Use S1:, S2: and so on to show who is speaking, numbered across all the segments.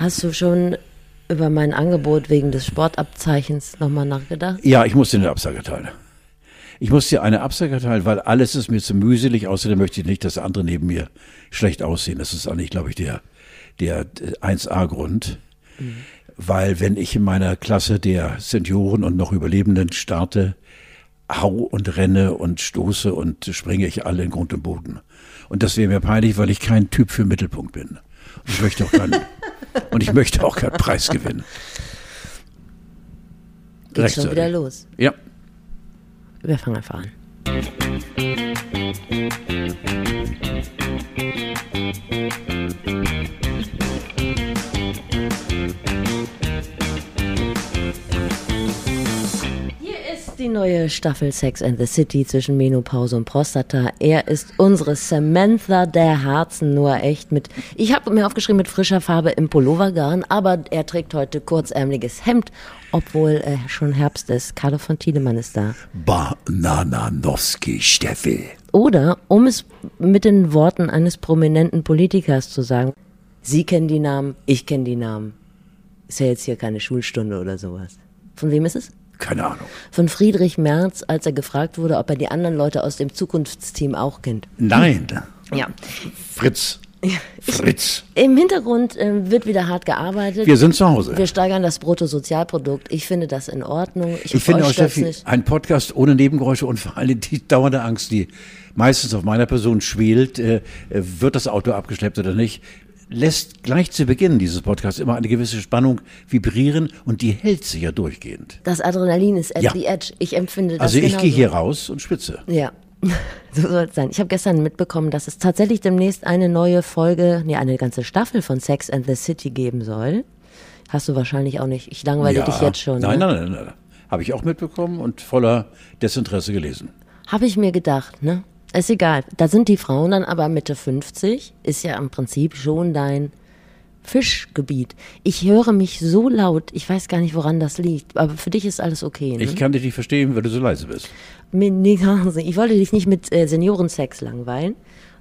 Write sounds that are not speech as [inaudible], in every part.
S1: Hast du schon über mein Angebot wegen des Sportabzeichens nochmal nachgedacht?
S2: Ja, ich muss dir eine Absage teilen. Ich muss dir eine Absage teilen, weil alles ist mir zu mühselig. Außerdem möchte ich nicht, dass andere neben mir schlecht aussehen. Das ist eigentlich, glaube ich, der, der 1A-Grund. Mhm. Weil wenn ich in meiner Klasse der Senioren und noch Überlebenden starte, hau und renne und stoße und springe ich alle in Grund und Boden. Und das wäre mir peinlich, weil ich kein Typ für Mittelpunkt bin. Und ich möchte auch keinen, [laughs] und ich möchte auch keinen Preis gewinnen.
S1: Geht schon wieder los.
S2: Ja.
S1: Wir fangen einfach an. Die neue Staffel Sex and the City zwischen Menopause und Prostata. Er ist unsere Samantha der Herzen, nur echt mit, ich habe mir aufgeschrieben, mit frischer Farbe im Pullovergarn, aber er trägt heute kurzärmeliges Hemd, obwohl äh, schon Herbst ist. Carlo von Tiedemann ist da.
S2: Bananowski Steffel.
S1: Oder, um es mit den Worten eines prominenten Politikers zu sagen, Sie kennen die Namen, ich kenne die Namen. Ist ja jetzt hier keine Schulstunde oder sowas. Von wem ist es?
S2: Keine Ahnung.
S1: Von Friedrich Merz, als er gefragt wurde, ob er die anderen Leute aus dem Zukunftsteam auch kennt.
S2: Nein.
S1: Ja.
S2: Fritz. Fritz.
S1: Im Hintergrund äh, wird wieder hart gearbeitet.
S2: Wir sind zu Hause.
S1: Wir steigern das Bruttosozialprodukt. Ich finde das in Ordnung.
S2: Ich, ich finde auch, Steffi, ein Podcast ohne Nebengeräusche und vor allem die dauernde Angst, die meistens auf meiner Person schwelt, äh, wird das Auto abgeschleppt oder nicht, lässt gleich zu Beginn dieses Podcasts immer eine gewisse Spannung vibrieren und die hält sich ja durchgehend.
S1: Das Adrenalin ist at ja. the edge. Ich empfinde das
S2: Also ich gehe hier raus und spitze.
S1: Ja. [laughs] So soll es sein. Ich habe gestern mitbekommen, dass es tatsächlich demnächst eine neue Folge, nee, eine ganze Staffel von Sex and the City geben soll. Hast du wahrscheinlich auch nicht. Ich langweile ja. dich jetzt schon.
S2: Nein,
S1: ne?
S2: nein, nein, nein. Habe ich auch mitbekommen und voller Desinteresse gelesen.
S1: Habe ich mir gedacht, ne? Ist egal. Da sind die Frauen dann aber Mitte 50, ist ja im Prinzip schon dein Fischgebiet. Ich höre mich so laut, ich weiß gar nicht, woran das liegt, aber für dich ist alles okay. Ne?
S2: Ich kann dich nicht verstehen, weil du so leise bist.
S1: Ich wollte dich nicht mit äh, Seniorensex langweilen.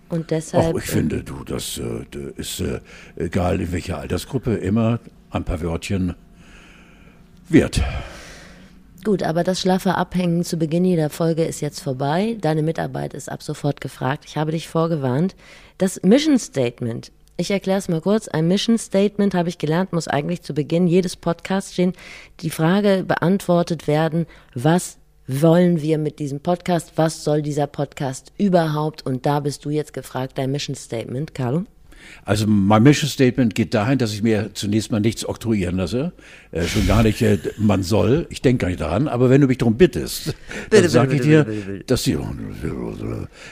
S1: Und deshalb.
S2: Ach, ich finde, du, das, äh, ist äh, egal in welcher Altersgruppe, immer ein paar Wörtchen wert.
S1: Gut, aber das schlaffe Abhängen zu Beginn jeder Folge ist jetzt vorbei. Deine Mitarbeit ist ab sofort gefragt. Ich habe dich vorgewarnt. Das Mission Statement. Ich erkläre es mal kurz. Ein Mission Statement, habe ich gelernt, muss eigentlich zu Beginn jedes Podcasts stehen. Die Frage beantwortet werden, was wollen wir mit diesem Podcast? Was soll dieser Podcast überhaupt? Und da bist du jetzt gefragt, dein Mission Statement, Carlo.
S2: Also mein Mission Statement geht dahin, dass ich mir zunächst mal nichts oktroyieren lasse. Äh, schon gar nicht, äh, man soll, ich denke gar nicht daran, aber wenn du mich darum bittest, dann sage ich dir, dass die,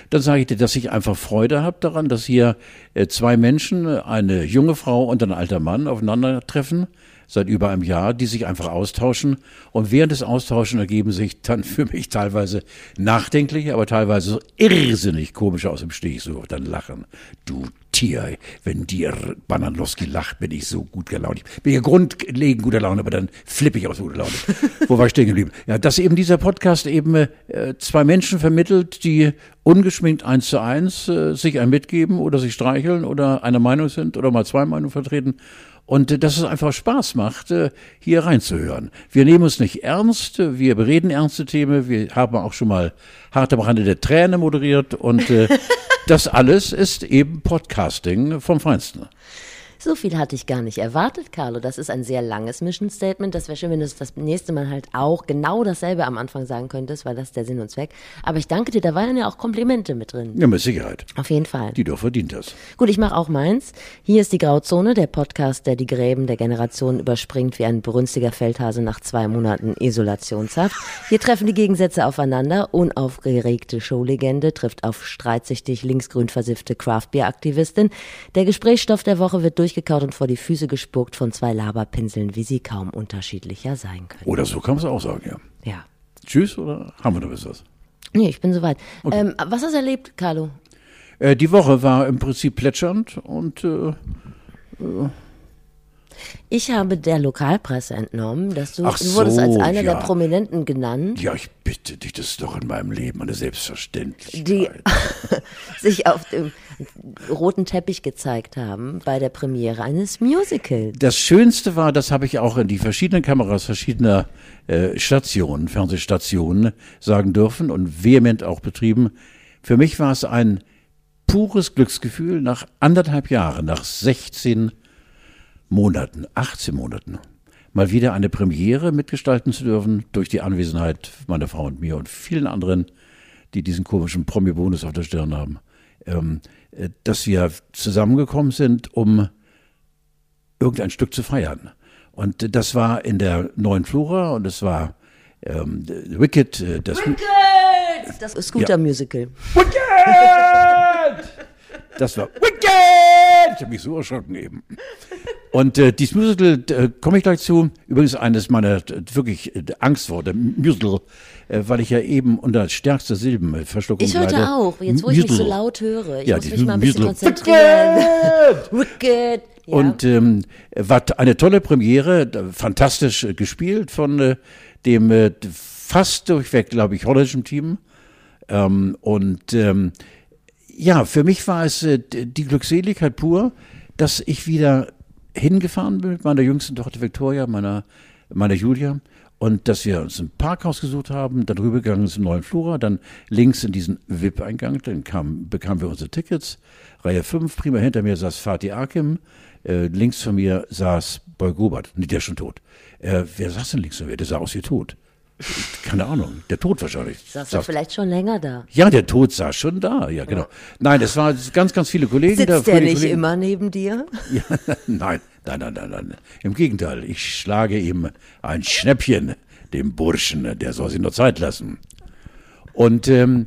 S2: dann sage ich dir, dass ich einfach Freude habe daran, dass hier äh, zwei Menschen, eine junge Frau und ein alter Mann aufeinandertreffen seit über einem Jahr, die sich einfach austauschen. Und während des Austauschen ergeben sich dann für mich teilweise nachdenkliche, aber teilweise so irrsinnig komische aus dem Stich, so dann lachen. Du Tier, wenn dir Bananowski lacht, bin ich so gut gelaunt. Ich bin ja grundlegend guter Laune, aber dann flippe ich aus guter Laune. [laughs] Wo war ich stehen geblieben? Ja, dass eben dieser Podcast eben äh, zwei Menschen vermittelt, die ungeschminkt eins zu eins äh, sich ein mitgeben oder sich streicheln oder eine Meinung sind oder mal zwei Meinungen vertreten und äh, dass es einfach Spaß macht, äh, hier reinzuhören. Wir nehmen uns nicht ernst, wir bereden ernste Themen, wir haben auch schon mal hart am Rande der Träne moderiert und äh, [laughs] das alles ist eben Podcasting vom Feinsten.
S1: So viel hatte ich gar nicht erwartet, Carlo. Das ist ein sehr langes Mission Statement. Das wäre schön, wenn du das nächste Mal halt auch genau dasselbe am Anfang sagen könntest, weil das ist der Sinn und Zweck. Aber ich danke dir, da waren ja auch Komplimente mit drin.
S2: Ja, mit Sicherheit.
S1: Auf jeden Fall.
S2: Die du verdient hast.
S1: Gut, ich mache auch meins. Hier ist die Grauzone, der Podcast, der die Gräben der Generation überspringt wie ein brünstiger Feldhase nach zwei Monaten Isolationshaft. Hier treffen die Gegensätze aufeinander. Unaufgeregte Showlegende trifft auf streitsüchtig linksgrün versiffte Craftbeer-Aktivistin. Der Gesprächsstoff der Woche wird durch durchgekaut und vor die Füße gespuckt von zwei Laberpinseln, wie sie kaum unterschiedlicher sein können.
S2: Oder so kann man es auch sagen, ja.
S1: Ja.
S2: Tschüss oder haben wir noch was?
S1: Nee, ich bin soweit. Okay. Ähm, was hast du erlebt, Carlo?
S2: Äh, die Woche war im Prinzip plätschernd und äh, äh
S1: Ich habe der Lokalpresse entnommen, dass du,
S2: Ach
S1: du wurdest
S2: so,
S1: als einer
S2: ja.
S1: der Prominenten genannt,
S2: Ja, ich bitte dich, das ist doch in meinem Leben eine Selbstverständlichkeit.
S1: die [laughs] sich auf dem roten Teppich gezeigt haben bei der Premiere eines Musicals.
S2: Das Schönste war, das habe ich auch in die verschiedenen Kameras verschiedener äh, Stationen, Fernsehstationen sagen dürfen und vehement auch betrieben. Für mich war es ein pures Glücksgefühl nach anderthalb Jahren, nach 16 Monaten, 18 Monaten, mal wieder eine Premiere mitgestalten zu dürfen durch die Anwesenheit meiner Frau und mir und vielen anderen, die diesen komischen Promi-Bonus auf der Stirn haben, ähm, äh, dass wir zusammengekommen sind, um irgendein Stück zu feiern. Und das war in der neuen Flora und es war ähm, Wicked, äh, das
S1: Das Scooter-Musical.
S2: Wicked! Das war Wicked! Ich habe mich so erschrocken eben. Und äh, dieses Musical, äh, komme ich gleich zu, übrigens eines meiner wirklich äh, Angstworte, Musical, äh, weil ich ja eben unter stärkster Silbenverschluckung
S1: Ich heute
S2: leide.
S1: auch, jetzt wo ich nicht so
S2: Musical.
S1: laut höre. Ich
S2: Ja,
S1: muss mich mal ein bisschen
S2: Musical.
S1: konzentrieren. Wicked! [laughs] Ja.
S2: Und ähm, war eine tolle Premiere, fantastisch äh, gespielt von äh, dem äh, fast durchweg, glaube ich, holländischen Team. Ähm, und ähm, ja, für mich war es äh, die Glückseligkeit pur, dass ich wieder hingefahren bin mit meiner jüngsten Tochter Victoria, meiner, meiner Julia. Und dass wir uns ein Parkhaus gesucht haben, dann rübergegangen im neuen Flora, dann links in diesen VIP-Eingang, dann kam, bekamen wir unsere Tickets. Reihe 5, prima hinter mir saß Fatih Akim, äh, links von mir saß Boy Gobert, nee, der ist schon tot. Äh, wer saß denn links von mir? Der sah aus wie tot. Keine Ahnung, der Tod wahrscheinlich.
S1: Saß doch vielleicht schon länger da.
S2: Ja, der Tod saß schon da, ja, genau. Nein, es waren ganz, ganz viele Kollegen da.
S1: Sitzt der nicht
S2: Kollegen.
S1: immer neben dir? [laughs]
S2: Ja, nein, nein, nein, nein, nein. Im Gegenteil, ich schlage ihm ein Schnäppchen, dem Burschen, der soll sich nur Zeit lassen. Und ähm,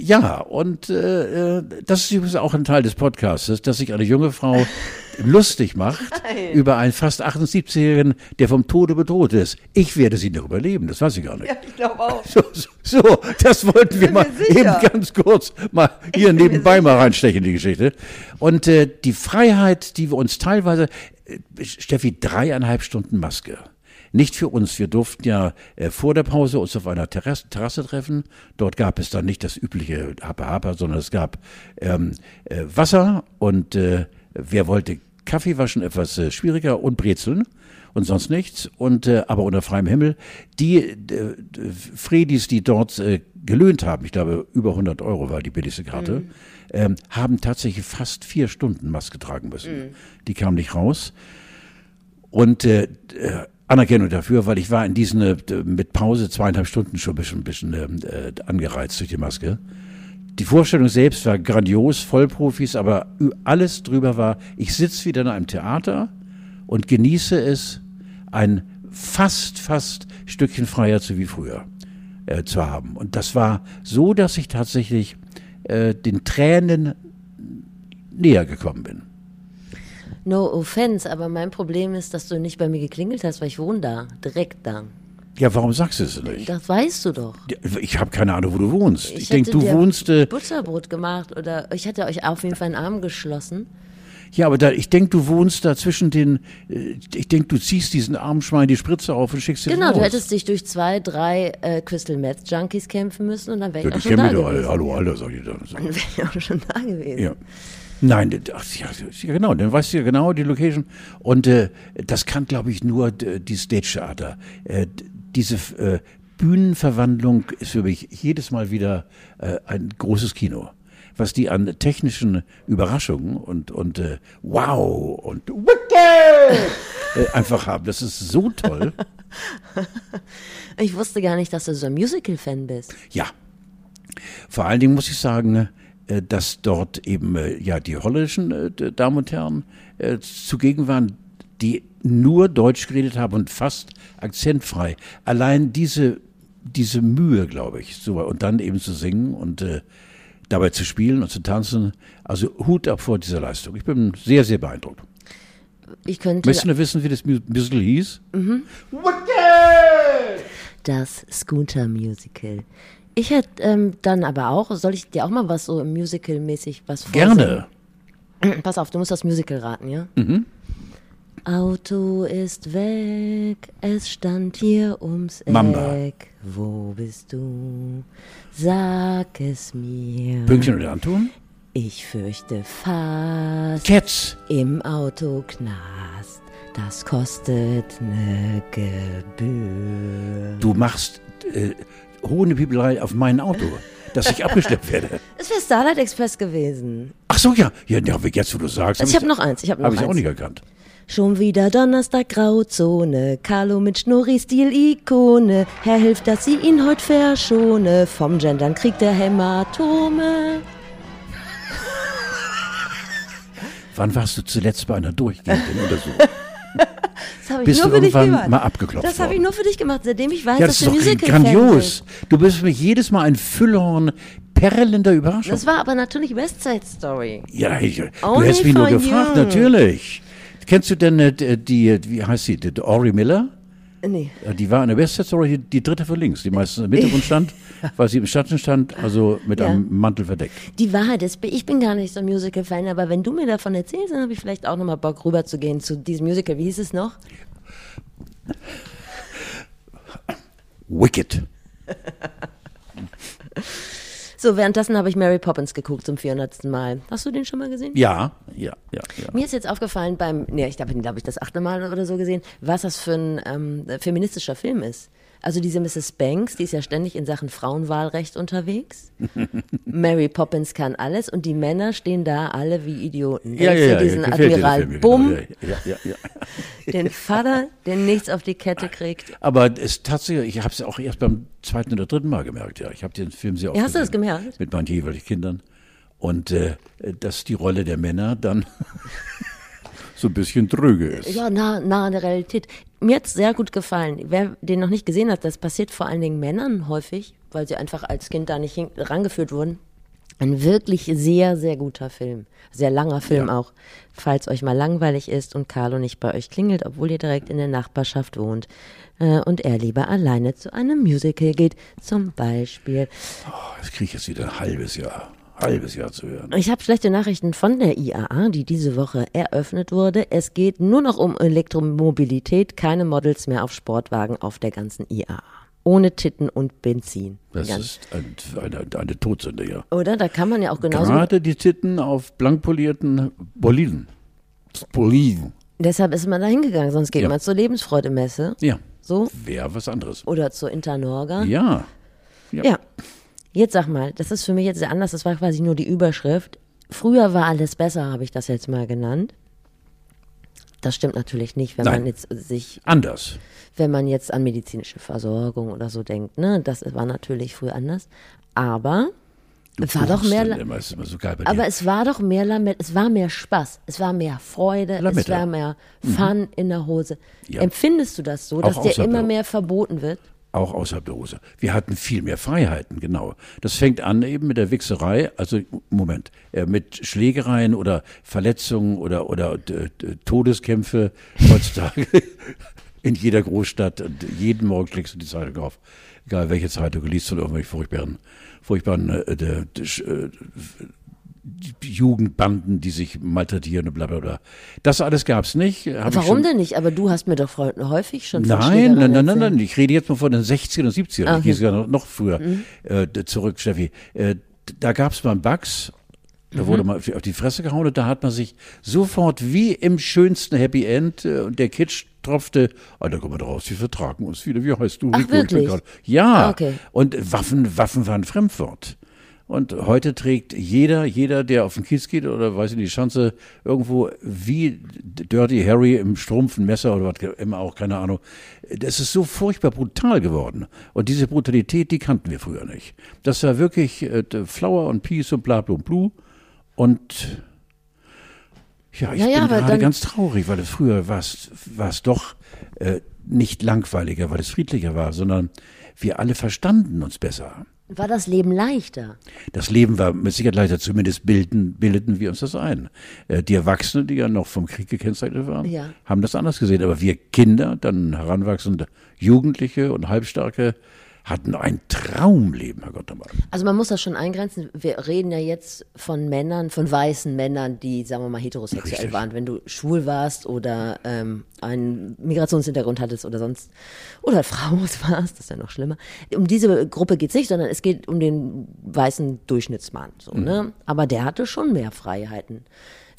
S2: ja, und äh, äh, das ist übrigens auch ein Teil des Podcasts, dass sich eine junge Frau [laughs] lustig macht über einen fast 78-Jährigen, der vom Tode bedroht ist. Ich werde sie noch überleben, das weiß ich gar nicht.
S1: ich glaube auch.
S2: So, so, so, das wollten wir mal eben ganz kurz mal hier nebenbei mal reinstechen, die Geschichte. Und äh, die Freiheit, die wir uns teilweise, äh, Steffi, dreieinhalb Stunden Maske. Nicht für uns. Wir durften ja äh, vor der Pause uns auf einer Terrasse, Terrasse treffen. Dort gab es dann nicht das übliche Hapa Hapa, sondern es gab ähm, äh, Wasser und äh, wer wollte Kaffee waschen, etwas äh, schwieriger und Brezeln und sonst nichts. Und äh, aber unter freiem Himmel. Die äh, Fredis, die dort äh, gelöhnt haben, ich glaube über 100 Euro war die billigste Karte, ähm, haben tatsächlich fast vier Stunden Maske tragen müssen. Die kamen nicht raus. Und äh, äh, Anerkennung dafür, weil ich war in diesen äh, mit Pause zweieinhalb Stunden schon ein bisschen, bisschen äh, angereizt durch die Maske. Die Vorstellung selbst war grandios, Vollprofis, aber alles drüber war, ich sitze wieder in einem Theater und genieße es, ein fast, fast Stückchen freier zu wie früher äh, zu haben. Und das war so, dass ich tatsächlich äh, den Tränen näher gekommen bin.
S1: No offense, aber mein Problem ist, dass du nicht bei mir geklingelt hast, weil ich wohne da, direkt da.
S2: Ja, warum sagst du es nicht?
S1: Das weißt du doch.
S2: Ja, Ich habe keine Ahnung, wo du wohnst. Ich,
S1: Ich
S2: denke, du wohnst. Äh,
S1: Butterbrot gemacht oder ich hätte euch auf jeden Fall einen Arm geschlossen.
S2: ja, aber da, ich denke, du wohnst da zwischen den. Äh, ich denke, du ziehst diesen armen Schwein die Spritze auf und schickst ihn
S1: Genau,
S2: raus.
S1: du hättest dich durch zwei, drei äh, Crystal Meth Junkies kämpfen müssen und dann wäre
S2: ja,
S1: ich
S2: die
S1: auch schon da gewesen.
S2: alle. Hallo, Alter, sag ich dann. So.
S1: Dann wäre ich auch schon da gewesen.
S2: Ja. Nein, ach, ja, genau, dann weißt du ja genau die Location. Und äh, das kann, glaube ich, nur die Stage Theater. Äh, diese äh, Bühnenverwandlung ist für mich jedes Mal wieder äh, ein großes Kino. Was die an technischen Überraschungen und, und äh, wow und wicked äh, einfach haben. Das ist so toll. [laughs]
S1: Ich wusste gar nicht, dass du so ein Musical-Fan bist.
S2: Ja. Vor allen Dingen muss ich sagen, äh, dass dort eben äh, ja die holländischen äh, Damen und Herren äh, zugegen waren, die nur Deutsch geredet haben und fast akzentfrei. Allein diese diese Mühe, glaube ich, so und dann eben zu singen und äh, dabei zu spielen und zu tanzen. Also Hut ab vor dieser Leistung. Ich bin sehr sehr beeindruckt.
S1: Ich könnte
S2: Möchtest du wissen, wie das Mu- Musical hieß?
S1: das Scooter-Musical. Ich hätte ähm, dann aber auch, soll ich dir auch mal was so Musical-mäßig was vorsingen?
S2: Gerne. [clears throat]
S1: Pass auf, du musst das Musical raten, ja? Auto ist weg, es stand hier ums
S2: Mamba.
S1: Eck. Wo bist du? Sag es mir.
S2: Pünktchen und Anton?
S1: Ich fürchte fast
S2: Cats.
S1: im Auto knast. Das kostet ne Gebühr.
S2: Du machst äh, hohe Bibelei auf mein Auto, dass ich abgeschleppt werde. [laughs]
S1: Es wäre Starlight Express gewesen.
S2: Ach so, ja. Ja, ja jetzt, wo du sagst.
S1: Also ich habe noch eins. Ich habe
S2: Habe ich
S1: eins.
S2: auch nicht erkannt.
S1: Schon wieder Donnerstag Grauzone, Carlo mit Schnurri-Stil-Ikone. Herr hilft, dass sie ihn heut verschone. Vom Gendern kriegt er Hämatome. [laughs]
S2: Wann warst du zuletzt bei einer durchgehenden [laughs] Untersuchung?
S1: Das habe ich
S2: Bist
S1: nur
S2: du
S1: für dich gemacht.
S2: mal abgeklopft
S1: Das habe ich nur für dich gemacht, seitdem ich weiß,
S2: Ja,
S1: dass
S2: das ist
S1: du
S2: doch
S1: Musical-Fan
S2: grandios.
S1: bist.
S2: Du bist für mich jedes Mal ein Füllhorn perlender Überraschung.
S1: Das war aber natürlich West Side Story.
S2: ja, ich, du hättest mich nur gefragt,
S1: you.
S2: natürlich. Kennst du denn äh, die, die, wie heißt sie, die, die Ori Miller?
S1: Nee.
S2: Ja, Die war in der West Side Story die, die dritte von links, die meistens im Mittelgrund [laughs] stand, weil sie im Schatten stand, also mit
S1: Ja.
S2: einem Mantel verdeckt.
S1: Die Wahrheit ist, ich bin gar nicht so ein Musical-Fan, aber wenn du mir davon erzählst, dann habe ich vielleicht auch nochmal Bock rüberzugehen zu diesem Musical. Wie hieß es noch?
S2: Wicked. [laughs]
S1: So, währenddessen habe ich Mary Poppins geguckt zum 400. Mal. Hast du den schon mal gesehen?
S2: Ja, ja, ja, ja.
S1: Mir ist jetzt aufgefallen beim, nee, ich habe ihn, glaube ich, das achte Mal oder so gesehen, was das für ein ähm, feministischer Film ist. Also diese Mrs. Banks, die ist ja ständig in Sachen Frauenwahlrecht unterwegs. [laughs] Mary Poppins kann alles und die Männer stehen da alle wie Idioten.
S2: Ja, ja, ja,
S1: diesen Admiral Bumm,
S2: genau, Ja, ja, ja, [laughs]
S1: den Vater, der nichts auf die Kette kriegt.
S2: Aber es tatsächlich, ich habe es auch erst beim zweiten oder dritten Mal gemerkt. Ja, ich habe den Film sehr oft
S1: Ja, hast du das gemerkt?
S2: Mit meinen jeweiligen Kindern. Und äh, dass die Rolle der Männer dann [laughs] so ein bisschen dröge ist.
S1: Ja, nah, nah an der Realität. Mir hat's sehr gut gefallen. Wer den noch nicht gesehen hat, das passiert vor allen Dingen Männern häufig, weil sie einfach als Kind da nicht rangeführt wurden. Ein wirklich sehr, sehr guter Film. Sehr langer Film
S2: Ja.
S1: auch. Falls euch mal langweilig ist und Carlo nicht bei euch klingelt, obwohl ihr direkt in der Nachbarschaft wohnt äh, und er lieber alleine zu einem Musical geht, zum Beispiel.
S2: Oh, jetzt kriege ich jetzt wieder ein halbes Jahr, halbes Jahr zu hören.
S1: Ich habe schlechte Nachrichten von der IAA, die diese Woche eröffnet wurde. Es geht nur noch um Elektromobilität, keine Models mehr auf Sportwagen auf der ganzen IAA. Ohne Titten und Benzin.
S2: Das
S1: Ganz-
S2: ist ein, eine, eine Todsünde, ja.
S1: Oder? Da kann man ja auch genauso.
S2: Gerade die Titten auf blank polierten Boliden. Boliden.
S1: Deshalb ist man da hingegangen, sonst geht
S2: Ja.
S1: man zur Lebensfreude-Messe.
S2: Ja,
S1: So.
S2: wäre was anderes.
S1: Oder zur Internorga.
S2: Ja,
S1: Ja. Jetzt sag mal, das ist für mich jetzt sehr anders. Das war quasi nur die Überschrift. Früher war alles besser, habe ich das jetzt mal genannt. Das stimmt natürlich nicht, wenn
S2: Nein.
S1: man jetzt sich
S2: anders.
S1: wenn man jetzt an medizinische Versorgung oder so denkt, ne, das war natürlich früher anders. Aber es war doch mehr,
S2: immer, ist immer so geil bei
S1: aber es war doch mehr, Lamett, es war mehr Spaß, es war mehr Freude, es
S2: Lametta.
S1: war mehr Fun in der Hose.
S2: Mhm. Ja.
S1: Empfindest du das so, dass dir immer mehr verboten wird?
S2: Auch außerhalb der Hose. Wir hatten viel mehr Freiheiten, genau. Das fängt an eben mit der Wichserei, also Moment, äh, mit Schlägereien oder Verletzungen oder, oder d- d- Todeskämpfe heutzutage [laughs] in jeder Großstadt. Und jeden Morgen schlägst du die Zeitung auf, egal welche Zeitung du liest oder irgendwelche furchtbaren, furchtbaren äh, äh, Jugendbanden, die sich malträtieren und bla bla bla. Das alles gab's nicht. Hab ich
S1: Warum denn nicht? Aber du hast mir doch voll- häufig schon von
S2: Nein, nein, nein, nein, nein. Ich rede jetzt mal von den 60er und 70er.
S1: Ah,
S2: Ich gehe sogar noch, früher äh, d- zurück, Steffi. Äh, da gab es mal einen Bugs. Da wurde mal auf die Fresse gehauen und da hat man sich sofort wie im schönsten Happy End äh, und der Kitsch tropfte, ah, da kommen wir raus, wir vertragen uns wieder. Wie heißt du?
S1: Ach,
S2: Rico?
S1: Wirklich?
S2: Ja.
S1: Ah, okay.
S2: Und Waffen, Waffen waren Fremdwort. Und heute trägt jeder, jeder, der auf den Kies geht oder weiß ich nicht, die Schanze irgendwo wie Dirty Harry im Strumpf, ein Messer oder was immer auch, keine Ahnung. Das ist so furchtbar brutal geworden. Und diese Brutalität, die kannten wir früher nicht. Das war wirklich äh, Flower und Peace und bla bla bla. Und ja, ich
S1: Ja, ja,
S2: bin gerade ganz traurig, weil es früher war es, war es doch äh, nicht langweiliger, weil es friedlicher war, sondern wir alle verstanden uns besser.
S1: War das Leben leichter?
S2: Das Leben war mit Sicherheit leichter, zumindest bilden, bildeten wir uns das ein. Äh, Die Erwachsenen, die ja noch vom Krieg gekennzeichnet waren,
S1: Ja.
S2: haben das anders gesehen. Aber wir Kinder, dann heranwachsende Jugendliche und Halbstarke, hatten ein Traumleben, Herr Gottermann.
S1: Also man muss das schon eingrenzen. Wir reden ja jetzt von Männern, von weißen Männern, die, sagen wir mal, heterosexuell Richtig. waren. Wenn du schwul warst oder ähm, einen Migrationshintergrund hattest oder sonst, oder Frau [laughs] warst, das ist ja noch schlimmer. Um diese Gruppe geht es nicht, sondern es geht um den weißen Durchschnittsmann. So, mhm. ne? Aber der hatte schon mehr Freiheiten.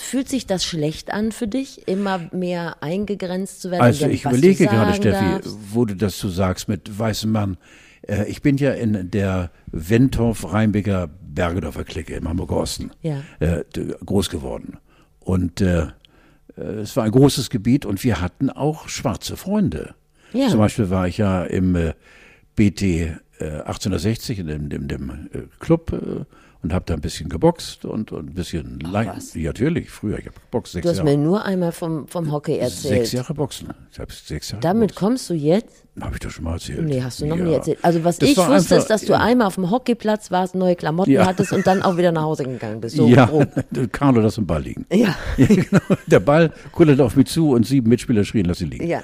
S1: Fühlt sich das schlecht an für dich, immer mehr eingegrenzt zu werden?
S2: Also ich überlege gerade, Steffi, darfst? wo du das so sagst mit weißem Mann. Äh, ich bin ja in der Wentorf-Rheinbecker Bergedorfer Clique im Hamburger Osten ja. äh, groß geworden. Und äh, äh, es war ein großes Gebiet und wir hatten auch schwarze Freunde. Ja. Zum Beispiel war ich ja im äh, BT äh, 1860 in dem, dem, dem Club und habe da ein bisschen geboxt und, und ein bisschen Ach, Ja, natürlich, früher. Ich habe geboxt
S1: sechs Jahre. Du hast Jahre. mir nur einmal vom, vom Hockey erzählt.
S2: Sechs Jahre Boxen. Ich habe sechs Jahre
S1: Damit geboxt. kommst du jetzt?
S2: Habe ich doch schon mal erzählt.
S1: Nee, hast du noch ja. nie erzählt. Also was das ich wusste, ist, dass du ja. einmal auf dem Hockeyplatz warst, neue Klamotten ja. hattest und dann auch wieder nach Hause gegangen bist. So
S2: ja, grob. Carlo lass den Ball liegen. Ja. [laughs] ja genau. Der Ball kullerte auf mich zu und sieben Mitspieler schrien, lass ihn liegen. Ja.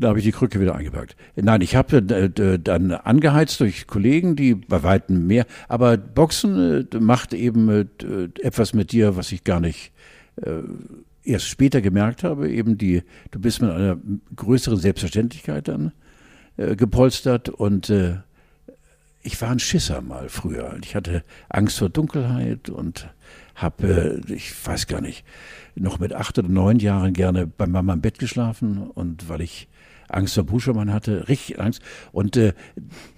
S2: Da habe ich die Krücke wieder eingepackt. Nein, ich habe äh, dann angeheizt durch Kollegen, die bei weitem mehr. Aber Boxen äh, macht eben äh, etwas mit dir, was ich gar nicht äh, erst später gemerkt habe. Eben die, du bist mit einer größeren Selbstverständlichkeit dann äh, gepolstert und äh, ich war ein Schisser mal früher. Ich hatte Angst vor Dunkelheit und habe, ich weiß gar nicht, noch mit acht oder neun Jahren gerne bei Mama im Bett geschlafen und weil ich Angst vor Buschermann hatte, richtig Angst. Und äh,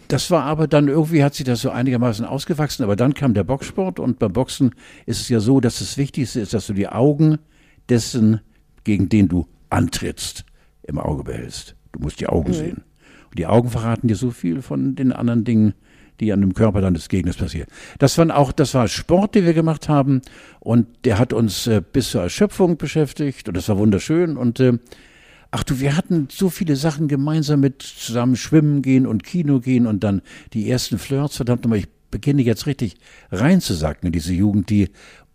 S2: das war aber dann irgendwie hat sich das so einigermaßen ausgewachsen. Aber dann kam der Boxsport und beim Boxen ist es ja so, dass das Wichtigste ist, dass du die Augen dessen, gegen den du antrittst, im Auge behältst. Du musst die Augen mhm. sehen. Und die Augen verraten dir so viel von den anderen Dingen, die an dem Körper dann des Gegners passieren. Das war auch, das war Sport, den wir gemacht haben und der hat uns äh, bis zur Erschöpfung beschäftigt und das war wunderschön und äh, Ach du, wir hatten so viele Sachen gemeinsam mit zusammen schwimmen gehen und Kino gehen und dann die ersten Flirts. Verdammt nochmal, ich beginne jetzt richtig reinzusacken in diese Jugend, die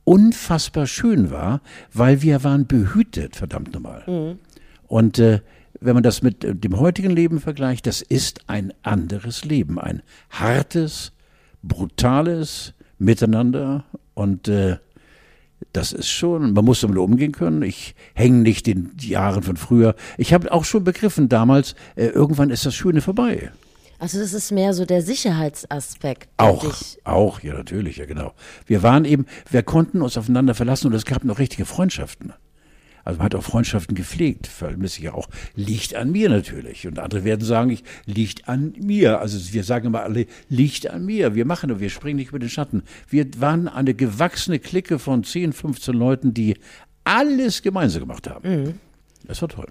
S2: unfassbar schön war, weil wir waren behütet, verdammt nochmal. Mhm. Und äh, wenn man das mit äh, dem heutigen Leben vergleicht, das ist ein anderes Leben, ein hartes, brutales Miteinander und äh, das ist schon, man muss damit umgehen können. Ich hänge nicht den Jahren von früher. Ich habe auch schon begriffen damals, äh, irgendwann ist das Schöne vorbei.
S1: Also das ist mehr so der Sicherheitsaspekt.
S2: Auch, auch, ja natürlich, ja genau. Wir waren eben, wir konnten uns aufeinander verlassen und es gab noch richtige Freundschaften. Also man hat auch Freundschaften gepflegt, vermisse ich ja auch. Liegt an mir natürlich. Und andere werden sagen, ich liegt an mir. Also wir sagen immer alle, liegt an mir. Wir machen, wir springen nicht über den Schatten. Wir waren eine gewachsene Clique von 10, 15 Leuten, die alles gemeinsam gemacht haben. Mhm. Das war toll.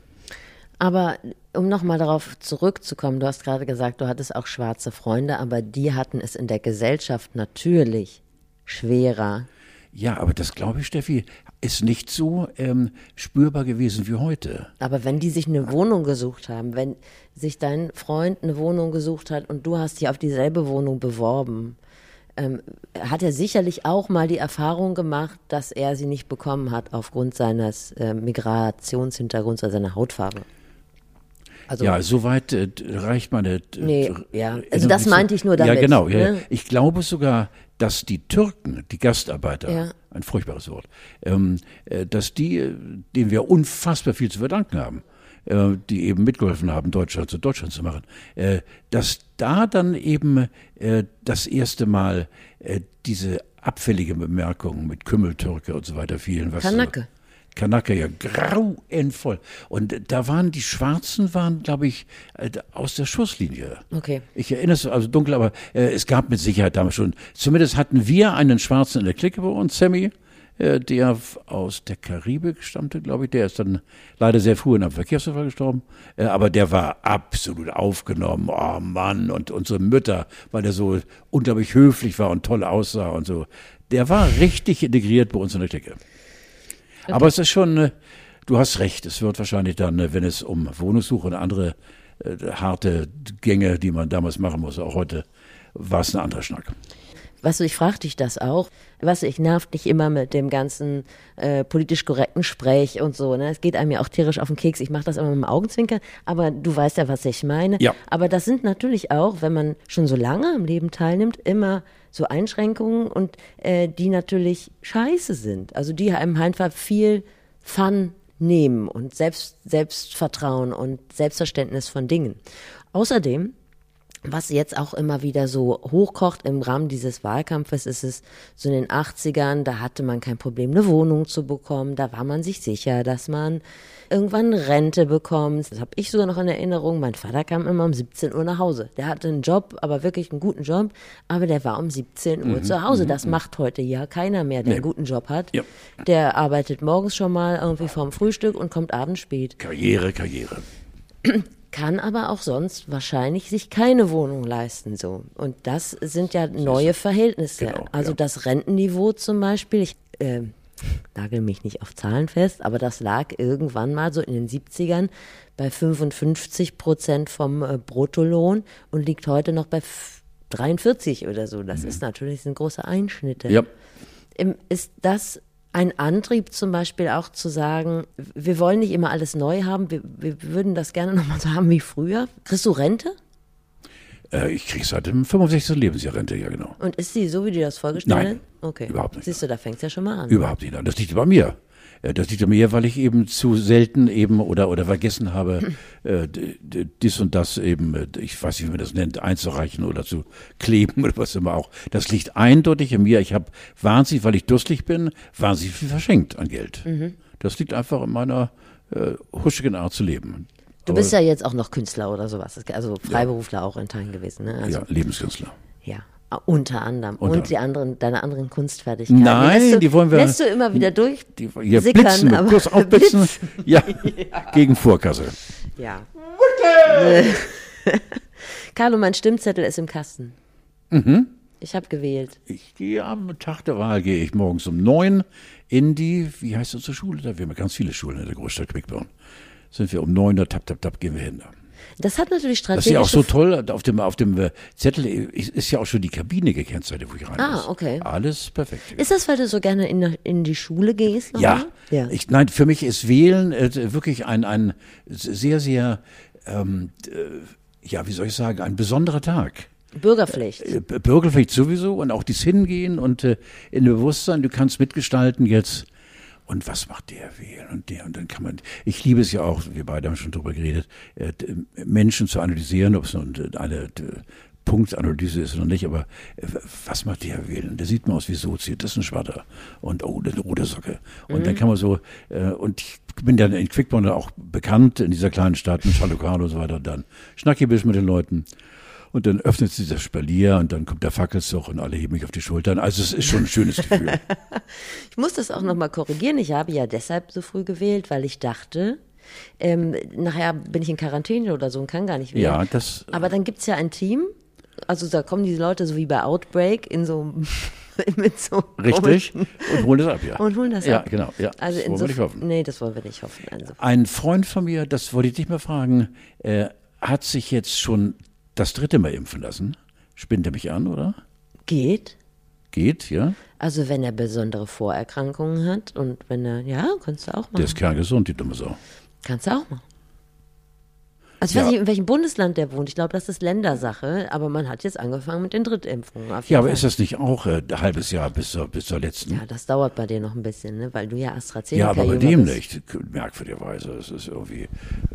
S1: Aber um nochmal darauf zurückzukommen, du hast gerade gesagt, du hattest auch schwarze Freunde, aber die hatten es in der Gesellschaft natürlich schwerer.
S2: Ja, aber das glaube ich, Steffi, ist nicht so ähm, spürbar gewesen wie heute.
S1: Aber wenn die sich eine Wohnung gesucht haben, wenn sich dein Freund eine Wohnung gesucht hat und du hast dich auf dieselbe Wohnung beworben, ähm, hat er sicherlich auch mal die Erfahrung gemacht, dass er sie nicht bekommen hat aufgrund seines äh, Migrationshintergrunds oder seiner Hautfarbe.
S2: Also, ja, soweit äh, reicht meine. Äh,
S1: nee, ja. Also das meinte ich nur damit.
S2: Ja, genau. Ja. Ne? Ich glaube sogar, dass die Türken, die Gastarbeiter, ja. ein furchtbares Wort, ähm, äh, dass die, äh, denen wir unfassbar viel zu verdanken haben, äh, die eben mitgeholfen haben, Deutschland zu Deutschland zu machen, äh, dass da dann eben äh, das erste Mal äh, diese abfällige Bemerkungen mit Kümmeltürke und so weiter fielen.
S1: Was Kanake.
S2: Kanake ja grauenvoll. Und da waren die Schwarzen, waren, glaube ich, äh, aus der Schusslinie.
S1: Okay.
S2: Ich erinnere es, also dunkel, aber äh, es gab mit Sicherheit damals schon. Zumindest hatten wir einen Schwarzen in der Clique bei uns, Sammy, äh, der aus der Karibik stammte, glaube ich. Der ist dann leider sehr früh in einem Verkehrsunfall gestorben. Äh, aber der war absolut aufgenommen. Oh Mann, und unsere Mütter, weil der so unglaublich höflich war und toll aussah und so. Der war richtig integriert bei uns in der Clique. Aber es ist schon, äh, du hast recht, es wird wahrscheinlich dann, äh, wenn es um Wohnungssuche und andere äh, harte Gänge, die man damals machen muss, auch heute, war es ein anderer Schnack.
S1: Weißt du, ich frage dich das auch. Weißt du, ich nerv dich immer mit dem ganzen äh, politisch korrekten Sprech und so. Ne? Es geht einem ja auch tierisch auf den Keks. Ich mache das immer mit dem Augenzwinkern, aber du weißt ja, was ich meine.
S2: Ja.
S1: Aber das sind natürlich auch, wenn man schon so lange am Leben teilnimmt, immer so Einschränkungen und äh, die natürlich scheiße sind. Also die einem einfach viel Fun nehmen und Selbst, Selbstvertrauen und Selbstverständnis von Dingen. Außerdem was jetzt auch immer wieder so hochkocht im Rahmen dieses Wahlkampfes, ist es so in den 80ern, da hatte man kein Problem, eine Wohnung zu bekommen. Da war man sich sicher, dass man irgendwann Rente bekommt. Das habe ich sogar noch in Erinnerung. Mein Vater kam immer um 17 Uhr nach Hause. Der hatte einen Job, aber wirklich einen guten Job, aber der war um 17 Uhr mhm, zu Hause. Mhm, das mhm. macht heute ja keiner mehr, der nee. einen guten Job hat. Ja. Der arbeitet morgens schon mal irgendwie vorm Frühstück und kommt abends spät.
S2: Karriere, Karriere
S1: kann aber auch sonst wahrscheinlich sich keine Wohnung leisten so. Und das sind ja neue Verhältnisse. Genau, also ja. das Rentenniveau zum Beispiel, ich äh, nagel mich nicht auf Zahlen fest, aber das lag irgendwann mal so in den 70ern bei 55 Prozent vom äh, Bruttolohn und liegt heute noch bei 43 oder so. Das mhm. ist natürlich sind große Einschnitte. Ja. Ist das ein Antrieb zum Beispiel auch zu sagen, wir wollen nicht immer alles neu haben, wir, wir würden das gerne nochmal so haben wie früher. Kriegst du Rente?
S2: Äh, ich kriege seit dem 65. Lebensjahr Rente, ja genau.
S1: Und ist sie so, wie du das vorgestellt hast?
S2: Nein, okay. überhaupt nicht.
S1: Siehst du, da fängt es ja schon mal an.
S2: Überhaupt nicht an. Das liegt bei mir. Äh, das liegt an mir, weil ich eben zu selten eben oder, oder vergessen habe, [clears throat] äh, dies und das eben, äh, ich weiß nicht, wie man das nennt, einzureichen oder zu kleben [laughs] oder was immer auch. Das liegt eindeutig an mir. Ich habe wahnsinnig, weil ich durstig bin, wahnsinnig viel verschenkt an Geld. Mhm. Das liegt einfach in meiner äh, huschigen Art zu leben.
S1: Du Aber, bist ja jetzt auch noch Künstler oder sowas, also Freiberufler ja. auch in Teilen gewesen. Ne? Also,
S2: ja, Lebenskünstler.
S1: Ja, unter anderem. Unter und die anderen, deine anderen Kunstfertigkeiten.
S2: Nein,
S1: die,
S2: die wollen wir.
S1: Lässt du immer wieder durch?
S2: Die, ja, sickern, blitzen, aber kurz aufblitzen. [laughs] Blitz. Ja, [laughs] ja, gegen Vorkasse.
S1: Ja. [laughs] Carlo, mein Stimmzettel ist im Kasten.
S2: Mhm.
S1: Ich habe gewählt.
S2: Ich gehe am Tag der Wahl, gehe ich morgens um neun in die, wie heißt unsere Schule? Da wir haben ganz viele Schulen in der Großstadt Quickborn. Sind wir um neun, da tap, tap, tap, gehen wir hin.
S1: Das hat natürlich strategisch.
S2: Das ist ja auch so toll. Auf dem, auf dem äh, Zettel ist ja auch schon die Kabine gekennzeichnet, wo ich rein
S1: Ah,
S2: muss.
S1: okay.
S2: Alles perfekt.
S1: Ist das, weil du so gerne in, in die Schule gehst?
S2: Ja. ja. Ich, nein, für mich ist Wählen äh, wirklich ein, ein sehr, sehr, ähm, äh, ja, wie soll ich sagen, ein besonderer Tag.
S1: Bürgerpflicht. Äh,
S2: Bürgerpflicht sowieso und auch dies Hingehen und äh, in Bewusstsein, du kannst mitgestalten jetzt und was macht der wählen und der und dann kann man, ich liebe es ja auch, wir beide haben schon drüber geredet, äh, Menschen zu analysieren, ob es nun eine Punktanalyse ist oder nicht, aber äh, was macht der wählen? Der sieht mal aus wie Sozi, das ist ein Schwatter und oh, eine rote Socke. Und mhm. dann kann man so, äh, und ich bin dann in Quickborn auch bekannt in dieser kleinen Stadt mit Chalukano und so weiter, dann schnacki mit den Leuten und dann öffnet sich das Spalier und dann kommt der Fackelzug und alle heben mich auf die Schultern. Also es ist schon ein schönes Gefühl. [laughs]
S1: ich muss das auch nochmal korrigieren. Ich habe ja deshalb so früh gewählt, weil ich dachte, ähm, nachher bin ich in Quarantäne oder so und kann gar nicht wählen.
S2: Ja, das.
S1: Aber dann gibt es ja ein Team. Also da kommen diese Leute so wie bei Outbreak in so [laughs] mit so
S2: Richtig. Und holen das ab, ja.
S1: Und holen das
S2: ja,
S1: ab.
S2: Ja, genau. Ja.
S1: Also das wollen wir nicht hoffen. Nee, das wollen wir nicht hoffen. Also.
S2: Ein Freund von mir, das wollte ich dich mal fragen, äh, hat sich jetzt schon das dritte Mal impfen lassen. Spinnt er mich an, oder?
S1: Geht.
S2: Geht, ja.
S1: Also wenn er besondere Vorerkrankungen hat und wenn er, ja, kannst du auch machen.
S2: Der ist kerngesund, die dumme Sau.
S1: Kannst du auch machen. Also ich ja. weiß nicht, in welchem Bundesland der wohnt. Ich glaube, das ist Ländersache. Aber man hat jetzt angefangen mit den Drittimpfungen.
S2: Ja, aber Fall. ist das nicht auch äh, ein halbes Jahr bis zur, bis zur letzten?
S1: Ja, das dauert bei dir noch ein bisschen, ne? weil du ja AstraZeneca
S2: Ja, aber bei dem bist. nicht. Merkwürdigerweise. Es ist irgendwie,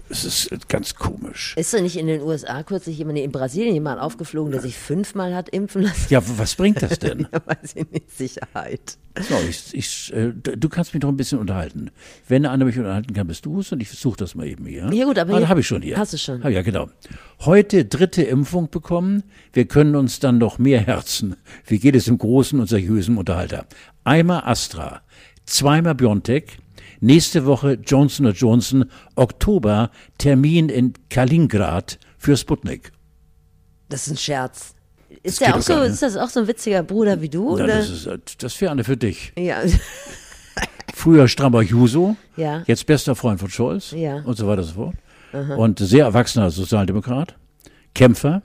S2: es ist ganz komisch.
S1: Ist denn nicht in den USA kürzlich jemand, in Brasilien jemand aufgeflogen, der sich fünfmal hat impfen lassen?
S2: Ja, was bringt das denn? [laughs]
S1: ja, weiß ich nicht. Sicherheit.
S2: So, ich, ich, äh, du kannst mich doch ein bisschen unterhalten. Wenn einer mich unterhalten kann, bist du es und ich versuche das mal eben hier.
S1: Ja gut, aber
S2: ah, habe ich schon hier.
S1: Hast du schon?
S2: Ah, ja, genau. Heute dritte Impfung bekommen. Wir können uns dann noch mehr herzen. Wie geht es im großen und seriösen Unterhalter? Einmal Astra, zweimal Biontech, nächste Woche Johnson Johnson, Oktober Termin in Kaliningrad für Sputnik.
S1: Das ist ein Scherz. Ist, der auch so, ist das auch so ein witziger Bruder wie du?
S2: Na,
S1: oder?
S2: Das, ist, das wäre eine für dich.
S1: Ja. [laughs]
S2: Früher strammer Juso,
S1: ja.
S2: jetzt bester Freund von Scholz
S1: ja.
S2: und so weiter und so fort. Aha. Und sehr erwachsener Sozialdemokrat, Kämpfer,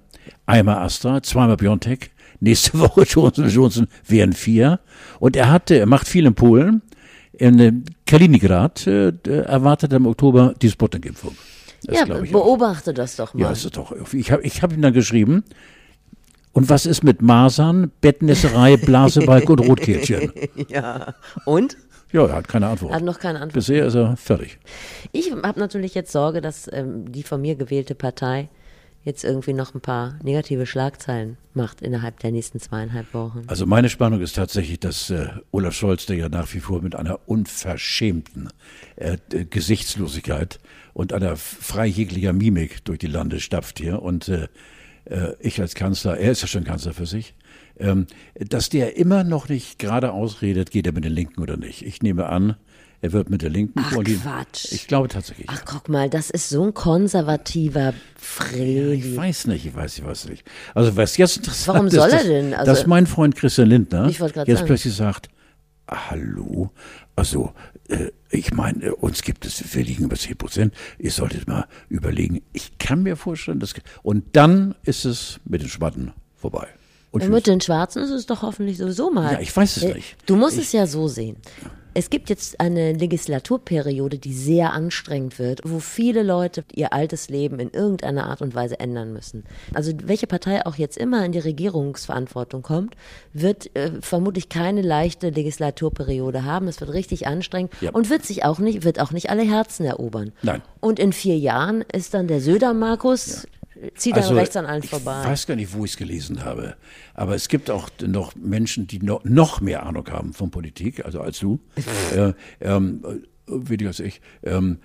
S2: einmal Astra, zweimal Biontech, nächste [laughs] Woche Johnson Johnson wären vier. Und er hatte, er macht viel in Polen. In äh, Kaliningrad äh, erwartet er im Oktober die Sputnik-Impfung.
S1: Ja, beobachte auch. das doch mal.
S2: Ja, ist doch. Ich habe ich hab ihm dann geschrieben, und was ist mit Masern, Bettnässerei, Blasebalg und Rotkehlchen? [laughs]
S1: Ja. Und?
S2: Ja, er hat keine Antwort.
S1: Hat noch keine Antwort.
S2: Bisher ist er fertig.
S1: Ich habe natürlich jetzt Sorge, dass ähm, die von mir gewählte Partei jetzt irgendwie noch ein paar negative Schlagzeilen macht innerhalb der nächsten zweieinhalb Wochen.
S2: Also meine Spannung ist tatsächlich, dass äh, Olaf Scholz, der ja nach wie vor mit einer unverschämten äh, Gesichtslosigkeit und einer frei jeglicher Mimik durch die Lande stapft hier und äh, äh, ich als Kanzler, er ist ja schon Kanzler für sich, ähm, dass der immer noch nicht gerade ausredet, geht er mit den Linken oder nicht. Ich nehme an, er wird mit der Linken
S1: Ach, Quatsch.
S2: Ich glaube tatsächlich.
S1: Ach, guck mal, das ist so ein konservativer.
S2: Ja, ich weiß nicht, ich weiß, ich weiß nicht. Also was jetzt interessant
S1: Warum soll
S2: ist,
S1: er denn?
S2: Also, dass mein Freund Christian Lindner jetzt
S1: sagen.
S2: plötzlich sagt, hallo, also äh, ich meine, äh, uns gibt es, wir liegen über 10 Prozent, ihr solltet mal überlegen, ich kann mir vorstellen, dass, und dann ist es mit den Schwatten vorbei.
S1: Und mit den Schwarzen ist es doch hoffentlich sowieso mal.
S2: Ja, ich weiß es äh, nicht.
S1: Du musst
S2: ich,
S1: es ja so sehen. Es gibt jetzt eine Legislaturperiode, die sehr anstrengend wird, wo viele Leute ihr altes Leben in irgendeiner Art und Weise ändern müssen. Also welche Partei auch jetzt immer in die Regierungsverantwortung kommt, wird äh, vermutlich keine leichte Legislaturperiode haben. Es wird richtig anstrengend ja. und wird sich auch nicht, wird auch nicht alle Herzen erobern.
S2: Nein.
S1: Und in vier Jahren ist dann der Söder Markus ja zieht also, dann rechts an allen vorbei.
S2: Ich weiß gar nicht, wo ich es gelesen habe. Aber es gibt auch noch Menschen, die noch, noch mehr Ahnung haben von Politik, also als du, [laughs] äh, ähm, weniger als ich, ähm,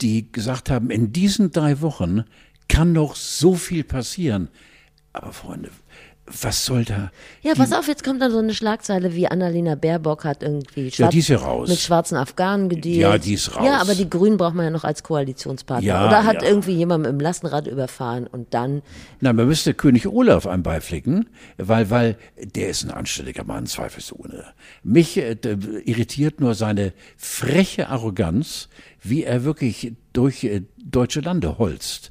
S2: die gesagt haben, in diesen drei Wochen kann noch so viel passieren. Aber Freunde, was soll da?
S1: Ja, pass auf, jetzt kommt dann so eine Schlagzeile wie Annalena Baerbock hat irgendwie
S2: schwarz, ja, die ist ja raus.
S1: mit schwarzen Afghanen gedealt.
S2: Ja, die ist raus.
S1: Ja, aber die Grünen braucht man ja noch als Koalitionspartner. Ja, Oder hat ja. irgendwie jemand dem Lastenrad überfahren und dann.
S2: Nein, man müsste König Olaf einbeiflicken, weil, weil der ist ein anständiger Mann, zweifelsohne. Mich äh, irritiert nur seine freche Arroganz, wie er wirklich durch äh, deutsche Lande holzt.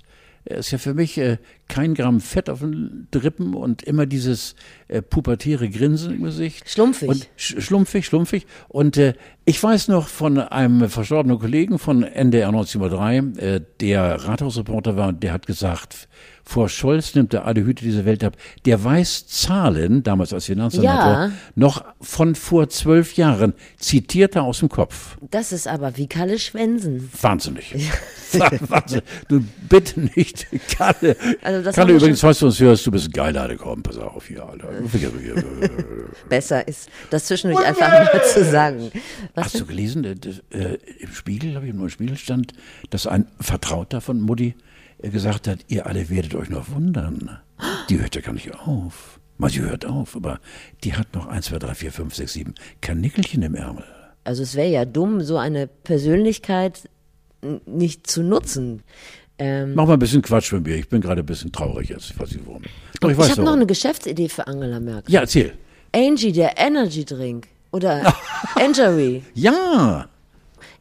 S2: Ist ja für mich äh, kein Gramm Fett auf den Rippen und immer dieses äh, pubertäre Grinsen im Gesicht.
S1: Schlumpfig.
S2: Und sch schlumpfig, schlumpfig. Und äh, ich weiß noch von einem verstorbenen Kollegen von NDR 1903, äh, der Rathausreporter war, der hat gesagt, vor Scholz nimmt er alle Hüte dieser Welt ab. Der weiß Zahlen, damals als Finanzsenator, ja. noch von vor zwölf Jahren, zitiert er aus dem Kopf.
S1: Das ist aber wie Kalle Schwensen.
S2: Wahnsinnig. Ja. [laughs] Wahnsinn. Du bitte nicht, Kalle. Also Kalle, übrigens, falls du uns hörst, du bist geil, Alter, komm, pass auf hier, Alter. [laughs]
S1: Besser ist, das zwischendurch einfach mal zu sagen.
S2: Was Hast denn? du gelesen, äh, im Spiegel, habe ich nur im Spiegel stand, dass ein Vertrauter von Mutti gesagt hat, ihr alle werdet euch noch wundern. Die hört ja gar nicht auf. Mal, sie hört auf, aber die hat noch 1, 2, 3, 4, 5, 6, 7 Kanickelchen im Ärmel.
S1: Also es wäre ja dumm, so eine Persönlichkeit nicht zu nutzen.
S2: Ähm, Mach mal ein bisschen Quatsch mit mir. Ich bin gerade ein bisschen traurig jetzt. Ich weiß nicht warum.
S1: Doch, ich ich habe noch eine Geschäftsidee für Angela Merkel.
S2: Ja, erzähl.
S1: Angie, der Energy Drink. Oder [laughs] Angery. [laughs]
S2: Ja.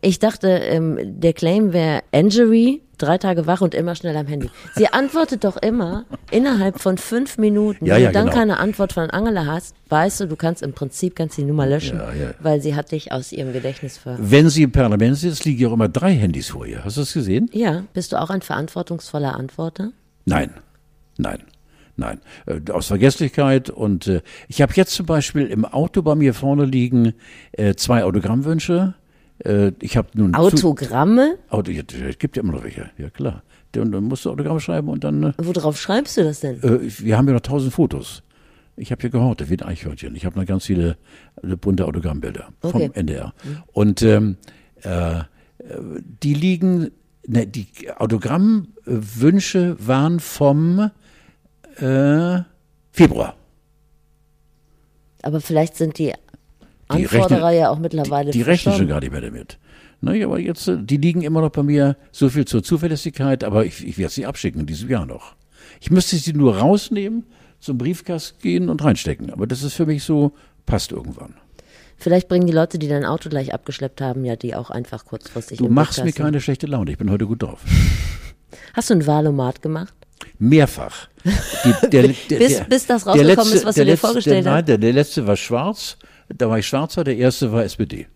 S1: Ich dachte, ähm, der Claim wäre Angery drei Tage wach und immer schnell am Handy. Sie [laughs] antwortet doch immer innerhalb von fünf Minuten.
S2: Ja,
S1: Wenn
S2: ja,
S1: du dann
S2: genau.
S1: keine Antwort von Angela hast, weißt du, du kannst im Prinzip kannst die Nummer löschen, ja, weil sie hat dich aus ihrem Gedächtnis ver.
S2: Wenn sie im Parlament sitzt, liegen ja auch immer drei Handys vor ihr. Hast du das gesehen?
S1: Ja. Bist du auch ein verantwortungsvoller Antworter?
S2: Nein, nein. Nein, äh, aus Vergesslichkeit. Und äh, ich habe jetzt zum Beispiel im Auto bei mir vorne liegen äh, zwei Autogrammwünsche ich habe nun
S1: Autogramme?
S2: Auto, ja, es gibt ja immer noch welche, ja klar. Und dann musst du Autogramme schreiben und dann. Äh,
S1: Worauf schreibst du das denn?
S2: Äh, wir haben ja noch tausend Fotos. Ich habe hier gehortet wie ein Eichhörnchen. Ich habe noch ganz viele äh, bunte Autogrammbilder okay. vom NDR. Mhm. Und ähm, äh, die liegen, ne, die Autogrammwünsche waren vom äh, Februar.
S1: Aber vielleicht sind die die Anforderer ja auch mittlerweile.
S2: Die, die rechnen schon gar nicht mehr damit. Naja, aber jetzt, äh, die liegen immer noch bei mir. So viel zur Zuverlässigkeit, aber ich, ich werde sie abschicken in diesem Jahr noch. Ich müsste sie nur rausnehmen, zum Briefkasten gehen und reinstecken. Aber das ist für mich so, passt irgendwann.
S1: Vielleicht bringen die Leute, die dein Auto gleich abgeschleppt haben, ja die auch einfach kurzfristig.
S2: Du machst mir keine schlechte Laune. Ich bin heute gut drauf. [laughs]
S1: Hast du ein Wahlomat gemacht?
S2: Mehrfach.
S1: Die, der, [laughs] der, bis, bis das rausgekommen letzte, ist, was du dir letzte, vorgestellt
S2: hast? Nein, der, der letzte war schwarz, da war ich schwarzer, der erste war SPD.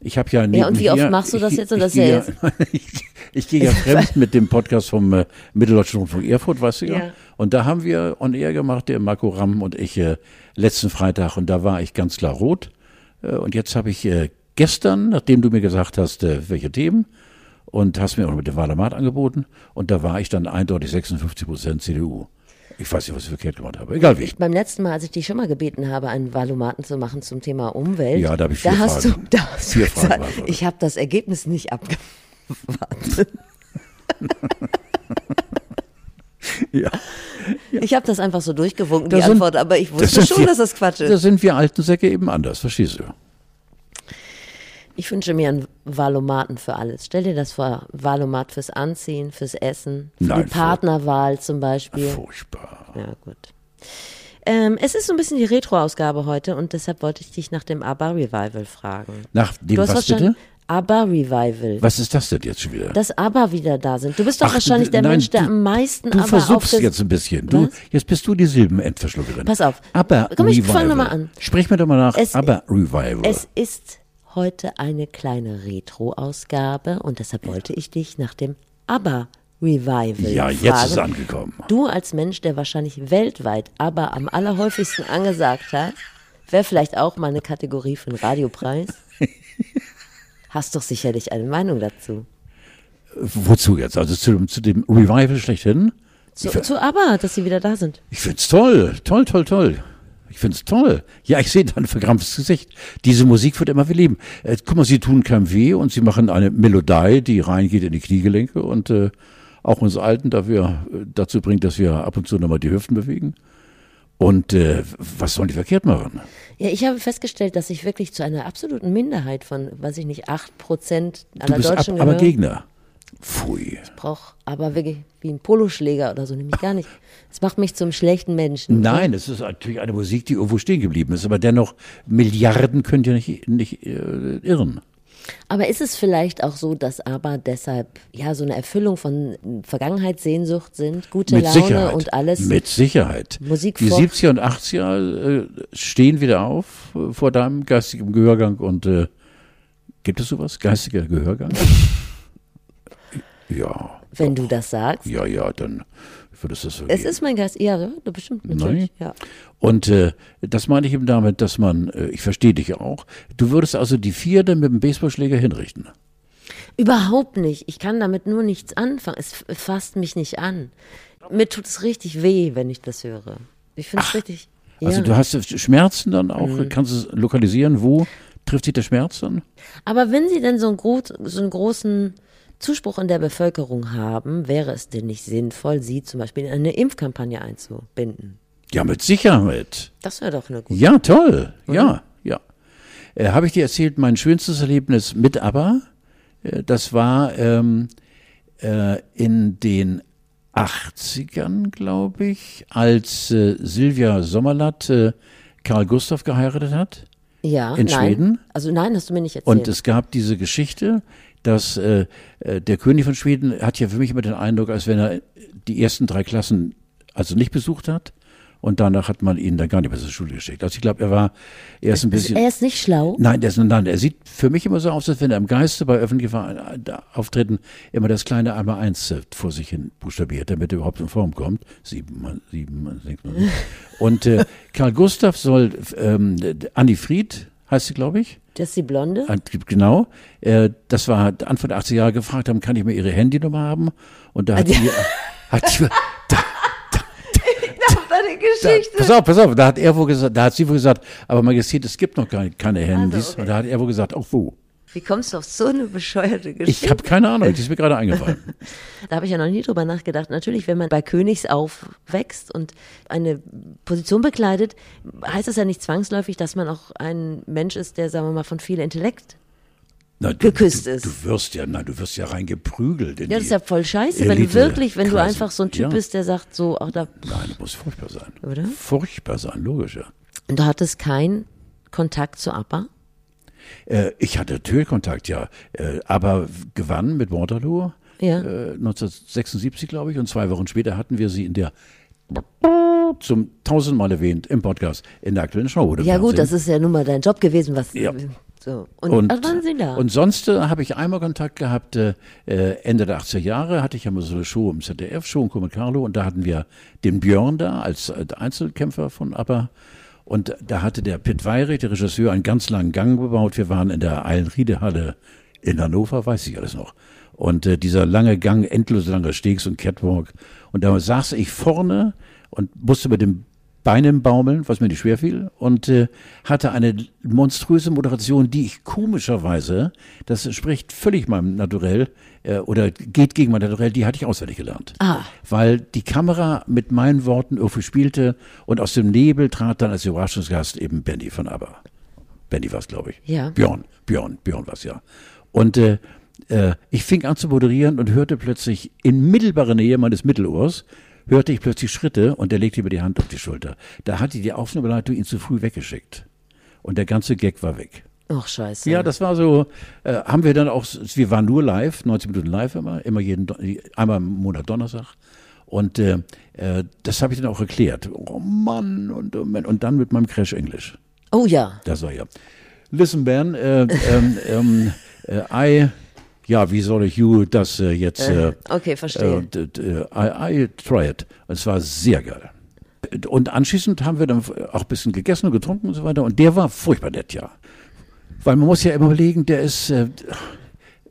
S2: Ich habe ja
S1: Ja, und wie oft machst du das ich, jetzt? Und
S2: das ja jetzt? [laughs] ich, ich gehe ja fremd mit dem Podcast vom äh, Mitteldeutschen Rundfunk Erfurt, weißt du ja. ja. Und da haben wir on air gemacht, der Marco Ramm und ich, äh, letzten Freitag. Und da war ich ganz klar rot. Äh, und jetzt habe ich äh, gestern, nachdem du mir gesagt hast, äh, welche Themen, und hast mir auch mit dem Wahlomat angeboten. Und da war ich dann eindeutig 56 Prozent CDU. Ich weiß nicht, was ich verkehrt gemacht habe. Egal wie.
S1: Beim letzten Mal, als ich dich schon mal gebeten habe, einen Valomaten zu machen zum Thema Umwelt,
S2: ja, da, habe ich vier
S1: da
S2: Fragen.
S1: hast du, da hast vier du gesagt, Fragen ich habe das Ergebnis nicht abgewartet. [laughs] ja. ja. Ich habe das einfach so durchgewunken, die sind, Antwort, aber ich wusste das schon, wir, dass das Quatsch ist.
S2: Da sind wir alten Säcke eben anders, verstehst du?
S1: Ich wünsche mir einen Valomaten für alles. Stell dir das vor, Valomat fürs Anziehen, fürs Essen, für Nein, die Partnerwahl zum Beispiel.
S2: Furchtbar.
S1: Ja, gut. Ähm, es ist so ein bisschen die Retro-Ausgabe heute und deshalb wollte ich dich nach dem ABBA Revival fragen.
S2: Nach dem was bitte?
S1: ABBA Revival.
S2: Was ist das denn jetzt schon wieder?
S1: Dass ABBA wieder da sind. Du bist doch Ach, wahrscheinlich der nein, Mensch, der du, am meisten
S2: Du ABBA versuchst jetzt ein bisschen. Du, jetzt bist du die Silbenendverschluckerin.
S1: Pass auf.
S2: ABBA
S1: Komm, ich fang nochmal an.
S2: Sprich mir doch mal nach. Es, ABBA Revival.
S1: Es ist heute eine kleine Retro-Ausgabe und deshalb wollte ich dich nach dem ABBA Revival.
S2: Ja,
S1: jetzt
S2: fragen. ist es angekommen.
S1: Du als Mensch, der wahrscheinlich weltweit ABBA am allerhäufigsten angesagt hat, wäre vielleicht auch mal eine Kategorie für einen Radiopreis. [laughs] Hast doch sicherlich eine Meinung dazu.
S2: Wozu jetzt? Also zu, zu dem Revival schlechthin?
S1: Zu, zu ABBA, dass sie wieder da sind.
S2: Ich find's toll, toll, toll, toll. Ich finde es toll. Ja, ich sehe dein verkrampftes Gesicht. Diese Musik wird immer wir leben. Äh, guck mal, sie tun keinem weh und sie machen eine Melodie, die reingeht in die Kniegelenke und äh, auch uns Alten dafür, äh, dazu bringt, dass wir ab und zu nochmal die Hüften bewegen. Und äh, was sollen die verkehrt machen?
S1: Ja, ich habe festgestellt, dass ich wirklich zu einer absoluten Minderheit von, weiß ich nicht, acht Prozent aller
S2: du bist
S1: Deutschen
S2: ab, aber Gegner. Pfui.
S1: Ich brauche aber wirklich wie ein Poloschläger oder so, nämlich gar nicht. Das macht mich zum schlechten Menschen.
S2: Nein, es ist natürlich eine Musik, die irgendwo stehen geblieben ist, aber dennoch, Milliarden könnt ihr nicht, nicht äh, irren.
S1: Aber ist es vielleicht auch so, dass aber deshalb ja so eine Erfüllung von Vergangenheitssehnsucht sind, gute
S2: Mit
S1: Laune
S2: Sicherheit.
S1: und alles?
S2: Mit Sicherheit.
S1: Musik
S2: Die 70er und 80er äh, stehen wieder auf äh, vor deinem geistigen Gehörgang und äh, gibt es sowas? Geistiger Gehörgang? [laughs] Ja.
S1: Wenn doch. du das sagst.
S2: Ja, ja, dann würdest du es so
S1: Es ist mein Geist, ja, bestimmt, natürlich. Ja.
S2: Und äh, das meine ich eben damit, dass man, äh, ich verstehe dich auch, du würdest also die Vierde mit dem Baseballschläger hinrichten.
S1: Überhaupt nicht. Ich kann damit nur nichts anfangen. Es fasst mich nicht an. Mir tut es richtig weh, wenn ich das höre. Ich finde es richtig.
S2: Also
S1: ja.
S2: du hast Schmerzen dann auch, mhm. kannst du es lokalisieren, wo trifft sich der Schmerz dann?
S1: Aber wenn sie denn so einen, so einen großen Zuspruch in der Bevölkerung haben, wäre es denn nicht sinnvoll, sie zum Beispiel in eine Impfkampagne einzubinden?
S2: Ja, mit Sicherheit.
S1: Das wäre doch eine gute
S2: Ja, toll. Oder? Ja, ja. Äh, Habe ich dir erzählt, mein schönstes Erlebnis mit ABBA, äh, das war ähm, äh, in den 80ern, glaube ich, als äh, Silvia Sommerlatt äh, Karl Gustav geheiratet hat.
S1: Ja,
S2: in
S1: nein.
S2: Schweden.
S1: Also nein, hast du mir nicht erzählt.
S2: Und es gab diese Geschichte, dass äh, äh, der König von Schweden hat ja für mich immer den Eindruck, als wenn er die ersten drei Klassen also nicht besucht hat. Und danach hat man ihn dann gar nicht mehr zur Schule geschickt. Also ich glaube, er war, er ist ein bisschen.
S1: Er ist nicht schlau?
S2: Nein, er ist, nein, er sieht für mich immer so aus, als wenn er im Geiste bei öffentlichen Auftritten immer das kleine einmal eins äh, vor sich hin buchstabiert, damit er überhaupt in Form kommt. Sieben, mal sieben, mal sechs, mal. [laughs] Und äh, Karl Gustav soll, ähm, Annie Fried heißt sie, glaube ich.
S1: Das ist die Blonde?
S2: Genau. Äh, das war Anfang der 80er Jahre gefragt haben, kann ich mal ihre Handynummer haben? Und da hat die, [laughs] hat die, da,
S1: eine Geschichte.
S2: Da, pass auf, pass auf, da hat er wohl gesagt, da hat sie wohl gesagt, aber Magazin, es gibt noch keine, keine Handys. Also, okay. Und da hat er wohl gesagt, auch wo?
S1: Wie kommst du auf so eine bescheuerte Geschichte?
S2: Ich habe keine Ahnung, die ist mir gerade eingefallen. [laughs]
S1: da habe ich ja noch nie drüber nachgedacht. Natürlich, wenn man bei Königs aufwächst und eine Position bekleidet, heißt das ja nicht zwangsläufig, dass man auch ein Mensch ist, der, sagen wir mal, von viel Intellekt na, du, geküsst ist.
S2: Du wirst ja, na, du wirst ja reingeprügelt.
S1: ja, das ist ja voll scheiße, wenn du wirklich, wenn du einfach so ein Typ ja. bist, der sagt so, ach da.
S2: Nein, das muss furchtbar sein.
S1: Oder?
S2: Furchtbar sein, logisch, ja.
S1: Und du hattest keinen Kontakt zu ABBA?
S2: Äh, ich hatte natürlich Kontakt, ja. Äh, aber gewann mit Waterloo
S1: Ja.
S2: äh, 1976, glaube ich, und zwei Wochen später hatten wir sie in der zum tausendmal erwähnt im Podcast in der aktuellen Show. oder
S1: Ja gut,
S2: Fernsehen.
S1: das ist ja nun mal dein Job gewesen, was
S2: Ja.
S1: so. Und,
S2: Und,
S1: waren Sie da?
S2: und sonst äh, habe ich einmal Kontakt gehabt, äh, äh, Ende der 80er Jahre hatte ich ja mal so eine Show im ZDF, Show in mit Carlo, und da hatten wir den Björn da als äh, Einzelkämpfer von ABBA. Und da hatte der Pitt Weyrich, der Regisseur, einen ganz langen Gang gebaut. Wir waren in der Eilenriedehalle in Hannover, weiß ich alles noch. Und äh, dieser lange Gang, endlos langer Stegs und Catwalk. Und da saß ich vorne und musste mit dem Beinen baumeln, was mir nicht schwer fiel, und äh, hatte eine monströse Moderation, die ich komischerweise, das spricht völlig meinem Naturell äh, oder geht gegen mein Naturell, die hatte ich auswendig gelernt.
S1: Ah.
S2: Weil die Kamera mit meinen Worten irgendwie spielte und aus dem Nebel trat dann als Überraschungsgast eben Benny von ABBA. Benny war es, glaube ich.
S1: Ja.
S2: Björn, Björn, Björn war es ja. Und äh, äh, ich fing an zu moderieren und hörte plötzlich in mittelbarer Nähe meines Mittelohrs, hörte ich plötzlich Schritte und er legte mir die Hand auf die Schulter. Da hatte die Aufnahmeleitung ihn zu früh weggeschickt. Und der ganze Gag war weg.
S1: Ach scheiße.
S2: Ja, das war so, äh, haben wir dann auch, wir waren nur live, 90 Minuten live immer, immer jeden, einmal im Monat Donnerstag. Und äh, äh, das habe ich dann auch erklärt. Oh Mann, und, oh und dann mit meinem Crash Englisch.
S1: Oh ja.
S2: Das war ja. Listen, Ben, äh, ähm, [laughs] ähm, äh, I, ja, wie soll ich you das äh, jetzt, äh,
S1: Okay, verstehe.
S2: äh, d- I, I try it. Es war sehr geil. Und anschließend haben wir dann auch ein bisschen gegessen und getrunken und so weiter. Und der war furchtbar nett, ja. Weil man muss ja immer überlegen, der ist, äh,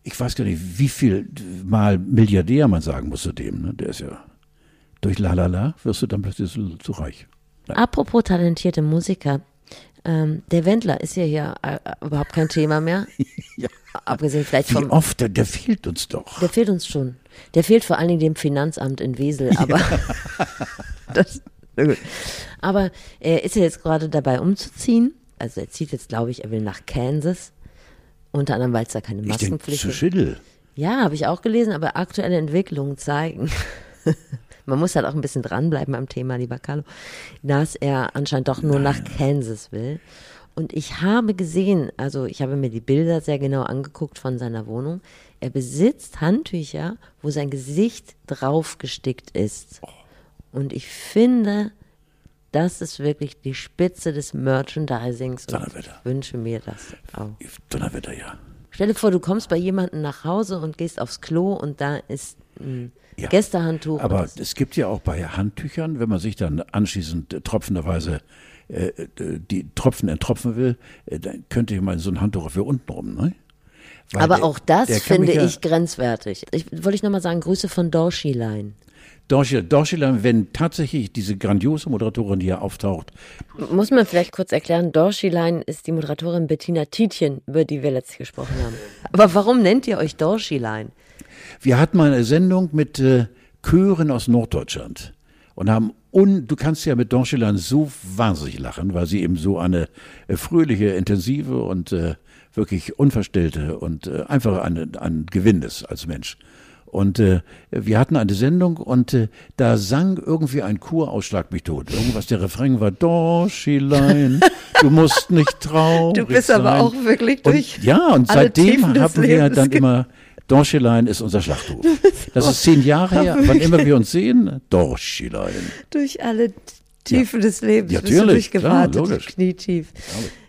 S2: ich weiß gar nicht, wie viel mal Milliardär man sagen muss zu dem. Ne? Der ist ja, durch Lalala wirst du dann plötzlich so, so reich.
S1: Apropos talentierte Musiker. Ähm, der Wendler ist ja hier äh, überhaupt kein Thema mehr. [laughs]
S2: Ja.
S1: Abgesehen vielleicht
S2: Wie
S1: vom.
S2: oft, der, der fehlt uns doch.
S1: Der fehlt uns schon. Der fehlt vor allen Dingen dem Finanzamt in Wesel, aber [laughs] das, na gut. aber er ist ja jetzt gerade dabei umzuziehen. Also er zieht jetzt, glaube ich, er will nach Kansas. Unter anderem, weil es da keine Maskenpflicht
S2: zu
S1: gibt.
S2: Schiddel.
S1: Ja, habe ich auch gelesen, aber aktuelle Entwicklungen zeigen, [laughs] man muss halt auch ein bisschen dranbleiben am Thema, lieber Carlo, dass er anscheinend doch nur nach Kansas will. Und ich habe gesehen, also ich habe mir die Bilder sehr genau angeguckt von seiner Wohnung. Er besitzt Handtücher, wo sein Gesicht draufgestickt ist. Und ich finde, das ist wirklich die Spitze des Merchandisings.
S2: Donnerwetter.
S1: ich wünsche mir das auch.
S2: Donnerwetter, ja.
S1: Stell dir vor, du kommst bei jemandem nach Hause und gehst aufs Klo und da ist ein
S2: Ja.
S1: Gästehandtuch.
S2: Aber es gibt ja auch bei Handtüchern, wenn man sich dann anschließend tropfenderweise äh, die Tropfen enttropfen will, äh, dann könnte ich mal so ein Handtuch für unten rum, ne? Weil
S1: aber
S2: der-
S1: auch das finde
S2: ja-
S1: ich grenzwertig. Ich, wollte ich nochmal sagen, Grüße von Dorshi Line.
S2: Dorschel, Dorscheler, wenn tatsächlich diese grandiose Moderatorin hier auftaucht,
S1: Muss man vielleicht kurz erklären, Dorshi Line ist die Moderatorin Bettina Tietjen, über die wir letztlich gesprochen haben. Aber warum nennt ihr euch Dorshi Line?
S2: Wir hatten mal eine Sendung mit äh, Chören aus Norddeutschland und haben un, du kannst ja mit Dorschelan so wahnsinnig lachen, weil sie eben so eine äh, fröhliche, intensive und äh, wirklich unverstellte und äh, einfach ein, ein Gewinn ist als Mensch. Und äh, wir hatten eine Sendung und äh, da sang irgendwie ein Chor Ausschlag mich tot. Irgendwas, der Refrain war Dorschelein, [laughs] du musst nicht traurig
S1: Du bist aber
S2: sein.
S1: auch wirklich durch
S2: Und, ja, und seitdem haben wir dann immer, Dorschelein ist unser Schlachtruf. [laughs] Das ist zehn Jahre her, wann immer wir uns sehen, Dorschelein.
S1: Durch alle Tiefen des Lebens
S2: Ja,
S1: bist du
S2: natürlich, klar, logisch.
S1: knietief.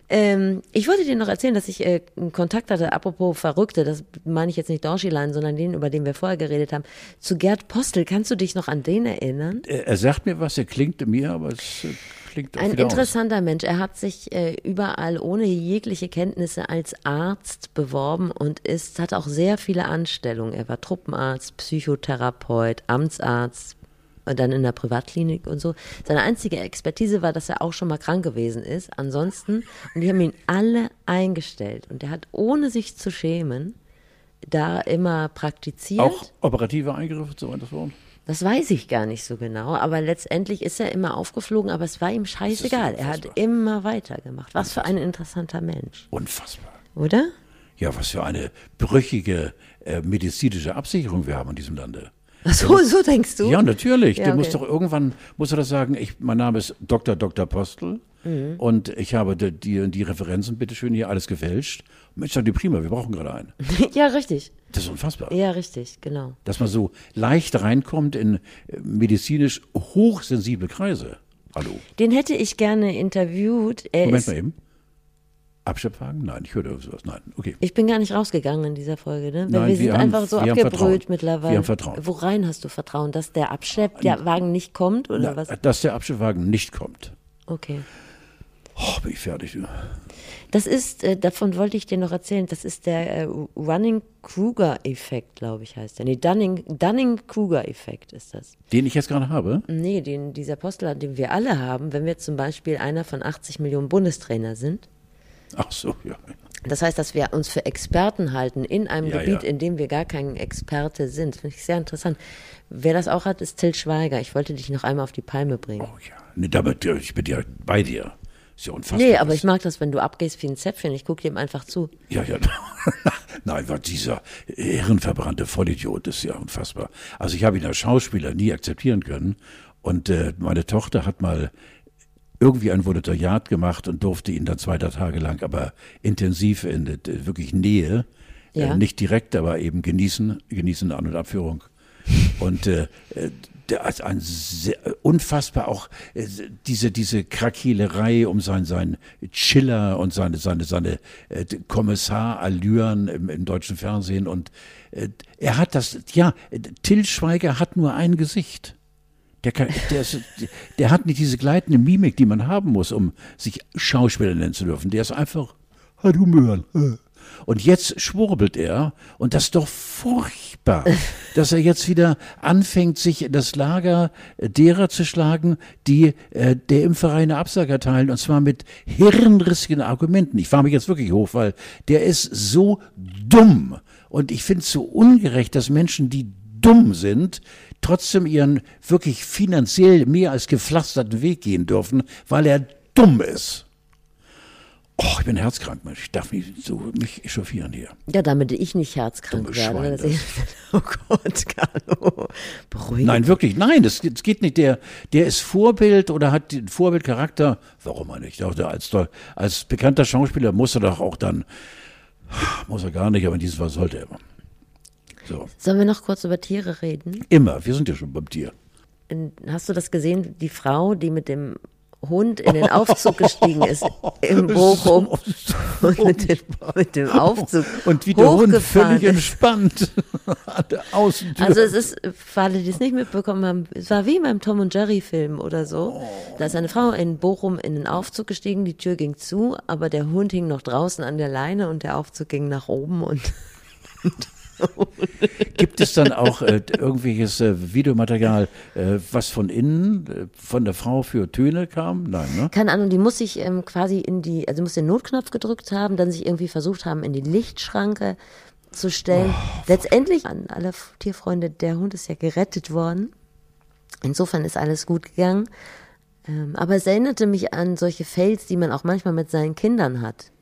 S1: Ähm, ich wollte dir noch erzählen, dass ich äh, einen Kontakt hatte, apropos Verrückte, das meine ich jetzt nicht Dorschilein, sondern den, über den wir vorher geredet haben, zu Gerd Postel. Kannst du dich noch an den erinnern?
S2: Er, er sagt mir was, er klingt mir, aber es äh, klingt auch
S1: Ein interessanter Mensch. Er hat sich äh, überall ohne jegliche Kenntnisse als Arzt beworben und ist, hat auch sehr viele Anstellungen. Er war Truppenarzt, Psychotherapeut, Amtsarzt und dann in der Privatklinik und so. Seine einzige Expertise war, dass er auch schon mal krank gewesen ist. Ansonsten, und die haben ihn alle eingestellt. Und er hat, ohne sich zu schämen, da immer praktiziert.
S2: aus. Auch operative Eingriffe, so das Wort.
S1: Das weiß ich gar nicht so genau, aber letztendlich ist er immer aufgeflogen, aber es war ihm scheißegal. Er hat
S2: unfassbar.
S1: immer weitergemacht. Was für ein interessanter Mensch,
S2: Unfassbar.
S1: oder?
S2: Ja, was für eine brüchige äh, medizinische Absicherung wir haben in diesem Lande.
S1: So, so denkst du?
S2: Ja, natürlich.
S1: Ja,
S2: Der muss
S1: okay.
S2: doch irgendwann, muss er das sagen, ich, mein Name ist Dr. Dr. Postel. Mhm. und ich habe die, die, die Referenzen, bitteschön, hier alles gefälscht. Mensch, die prima, wir brauchen gerade einen. [laughs]
S1: ja, richtig.
S2: Das ist unfassbar.
S1: Ja, richtig, genau.
S2: Dass man so leicht reinkommt in äh, medizinisch hochsensible Kreise. Hallo.
S1: Den hätte ich gerne interviewt.
S2: Er Moment mal eben. Abschöpfwagen? Nein, ich höre sowas. Nein, okay.
S1: Ich bin gar nicht rausgegangen in dieser Folge, ne?
S2: Weil Nein,
S1: wir sind
S2: haben,
S1: einfach so abgebrüht mittlerweile.
S2: Wir haben Vertrauen.
S1: Worein hast du Vertrauen? Dass der Abschleppwagen nicht kommt oder Na, was?
S2: Dass der Abschleppwagen nicht kommt.
S1: Okay.
S2: Oh, bin ich fertig.
S1: Das ist, äh, davon wollte ich dir noch erzählen, das ist der äh, Running-Kruger-Effekt, glaube ich, heißt der. Nee, Dunning-Kruger-Effekt ist das.
S2: Den ich jetzt gerade habe?
S1: Nee, den, dieser Postulat, den wir alle haben, wenn wir zum Beispiel einer von 80 Millionen Bundestrainer sind.
S2: Ach so, ja.
S1: Das heißt, dass wir uns für Experten halten in einem ja, Gebiet, ja. in dem wir gar kein Experte sind. Finde ich sehr interessant. Wer das auch hat, ist Till Schweiger. Ich wollte dich noch einmal auf die Palme bringen.
S2: Oh ja. Nee, damit, ich bin ja bei dir. Ist ja unfassbar.
S1: Nee, aber ich mag das, wenn du abgehst wie ein Zäpfchen. Ich gucke dem einfach zu.
S2: Ja, ja. [laughs] Nein, war dieser ehrenverbrannte Vollidiot ist ja unfassbar. Also ich habe ihn als Schauspieler nie akzeptieren können. Und äh, meine Tochter hat mal irgendwie ein Volontariat gemacht und durfte ihn dann zwei Tage lang, aber intensiv in wirklich Nähe, äh, ja. äh, nicht direkt, aber eben genießen, genießen An- und Abführung. Und äh, äh ist ein sehr, unfassbar auch äh, diese diese Krakielerei um sein sein Chiller und seine seine seine äh, Kommissarallüren im, im deutschen Fernsehen und äh, er hat das ja Till Schweiger hat nur ein Gesicht der, kann, der, ist, der hat nicht diese gleitende Mimik, die man haben muss, um sich Schauspieler nennen zu dürfen. Der ist einfach, hat Humor. Und jetzt schwurbelt er, und das ist doch furchtbar, [laughs] dass er jetzt wieder anfängt, sich in das Lager derer zu schlagen, die äh, der Impferei Absage erteilen, und zwar mit hirnrissigen Argumenten. Ich fahre mich jetzt wirklich hoch, weil der ist so dumm. Und ich finde es so ungerecht, dass Menschen, die dumm sind, trotzdem ihren wirklich finanziell mehr als gepflasterten Weg gehen dürfen, weil er dumm ist. Oh, ich bin herzkrank, Mensch. Ich darf mich so mich echauffieren hier.
S1: Ja, damit ich nicht herzkrank Dumme werde. Schwein, [laughs] oh Gott, Carlo. Beruhige.
S2: Nein, wirklich, nein, das, das, geht nicht. Der, der ist Vorbild oder hat den Vorbildcharakter. Warum er nicht? Als, als bekannter Schauspieler muss er doch auch dann, muss er gar nicht, aber in diesem Fall sollte er.
S1: So. Sollen wir noch kurz über Tiere reden?
S2: Immer, wir sind ja schon beim Tier.
S1: Hast du das gesehen, die Frau, die mit dem Hund in den Aufzug gestiegen ist im [laughs] Bochum [laughs] und mit dem, mit dem Aufzug
S2: und wie der Hund völlig ist. entspannt [laughs] an der Außentür.
S1: Also es ist, für alle, die es nicht mitbekommen haben, es war wie beim Tom und Jerry Film oder so. Da ist eine Frau in Bochum in den Aufzug gestiegen, die Tür ging zu, aber der Hund hing noch draußen an der Leine und der Aufzug ging nach oben und [laughs]
S2: Gibt es dann auch äh, irgendwelches äh, Videomaterial, äh, was von innen äh, von der Frau für Töne kam? Nein, ne?
S1: Keine Ahnung, die muss sich ähm, quasi in die, also muss den Notknopf gedrückt haben, dann sich irgendwie versucht haben, in die Lichtschranke zu stellen. Oh, Letztendlich an alle Tierfreunde, der Hund ist ja gerettet worden. Insofern ist alles gut gegangen. Ähm, aber es erinnerte mich an solche Fails, die man auch manchmal mit seinen Kindern hat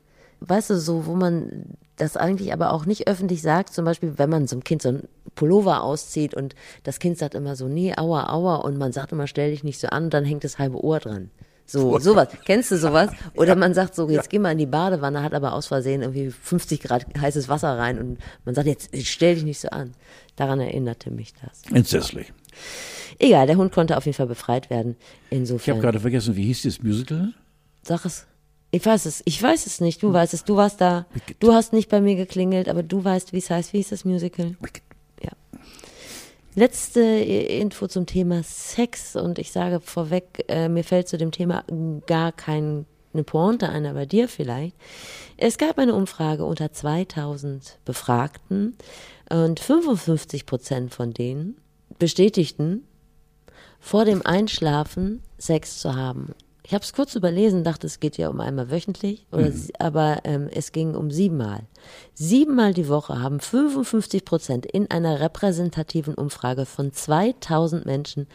S1: weißt du, so, wo man das eigentlich aber auch nicht öffentlich sagt, zum Beispiel, wenn man so einem Kind so ein Pullover auszieht und das Kind sagt immer so, nee, aua, aua, und man sagt immer, stell dich nicht so an, dann hängt das halbe Ohr dran. So, sowas. Kennst du sowas? [laughs] Oder man sagt so, jetzt ja. geh mal in die Badewanne, hat aber aus Versehen irgendwie 50 Grad heißes Wasser rein und man sagt, jetzt stell dich nicht so an. Daran erinnerte mich das.
S2: Entsetzlich.
S1: Egal, der Hund konnte auf jeden Fall befreit werden. Insofern.
S2: Ich habe gerade vergessen, wie hieß das Musical?
S1: Sag es. Ich weiß es, ich weiß es nicht. Du weißt es, du warst da. Du hast nicht bei mir geklingelt, aber du weißt, wie es heißt. Wie ist das Musical? Ja. Letzte Info zum Thema Sex und ich sage vorweg, äh, mir fällt zu dem Thema gar keine Pointe ein, aber dir vielleicht. Es gab eine Umfrage unter 2000 Befragten und 55 Prozent von denen bestätigten, vor dem Einschlafen Sex zu haben. Ich habe es kurz überlesen, dachte, es geht ja um einmal wöchentlich, oder, mhm. aber ähm, es ging um siebenmal. Siebenmal die Woche haben 55 Prozent in einer repräsentativen Umfrage von 2000 Menschen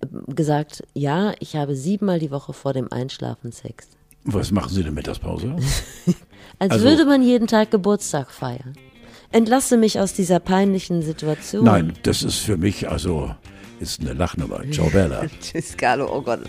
S1: äh, gesagt, ja, ich habe siebenmal die Woche vor dem Einschlafen Sex.
S2: Was machen Sie denn Mittagspause? [laughs]
S1: Als also, würde man jeden Tag Geburtstag feiern. Entlasse mich aus dieser peinlichen Situation.
S2: Nein, das ist für mich also ist eine Lachnummer. Ciao Bella. [laughs]
S1: Tschüss, Carlo. Oh Gott.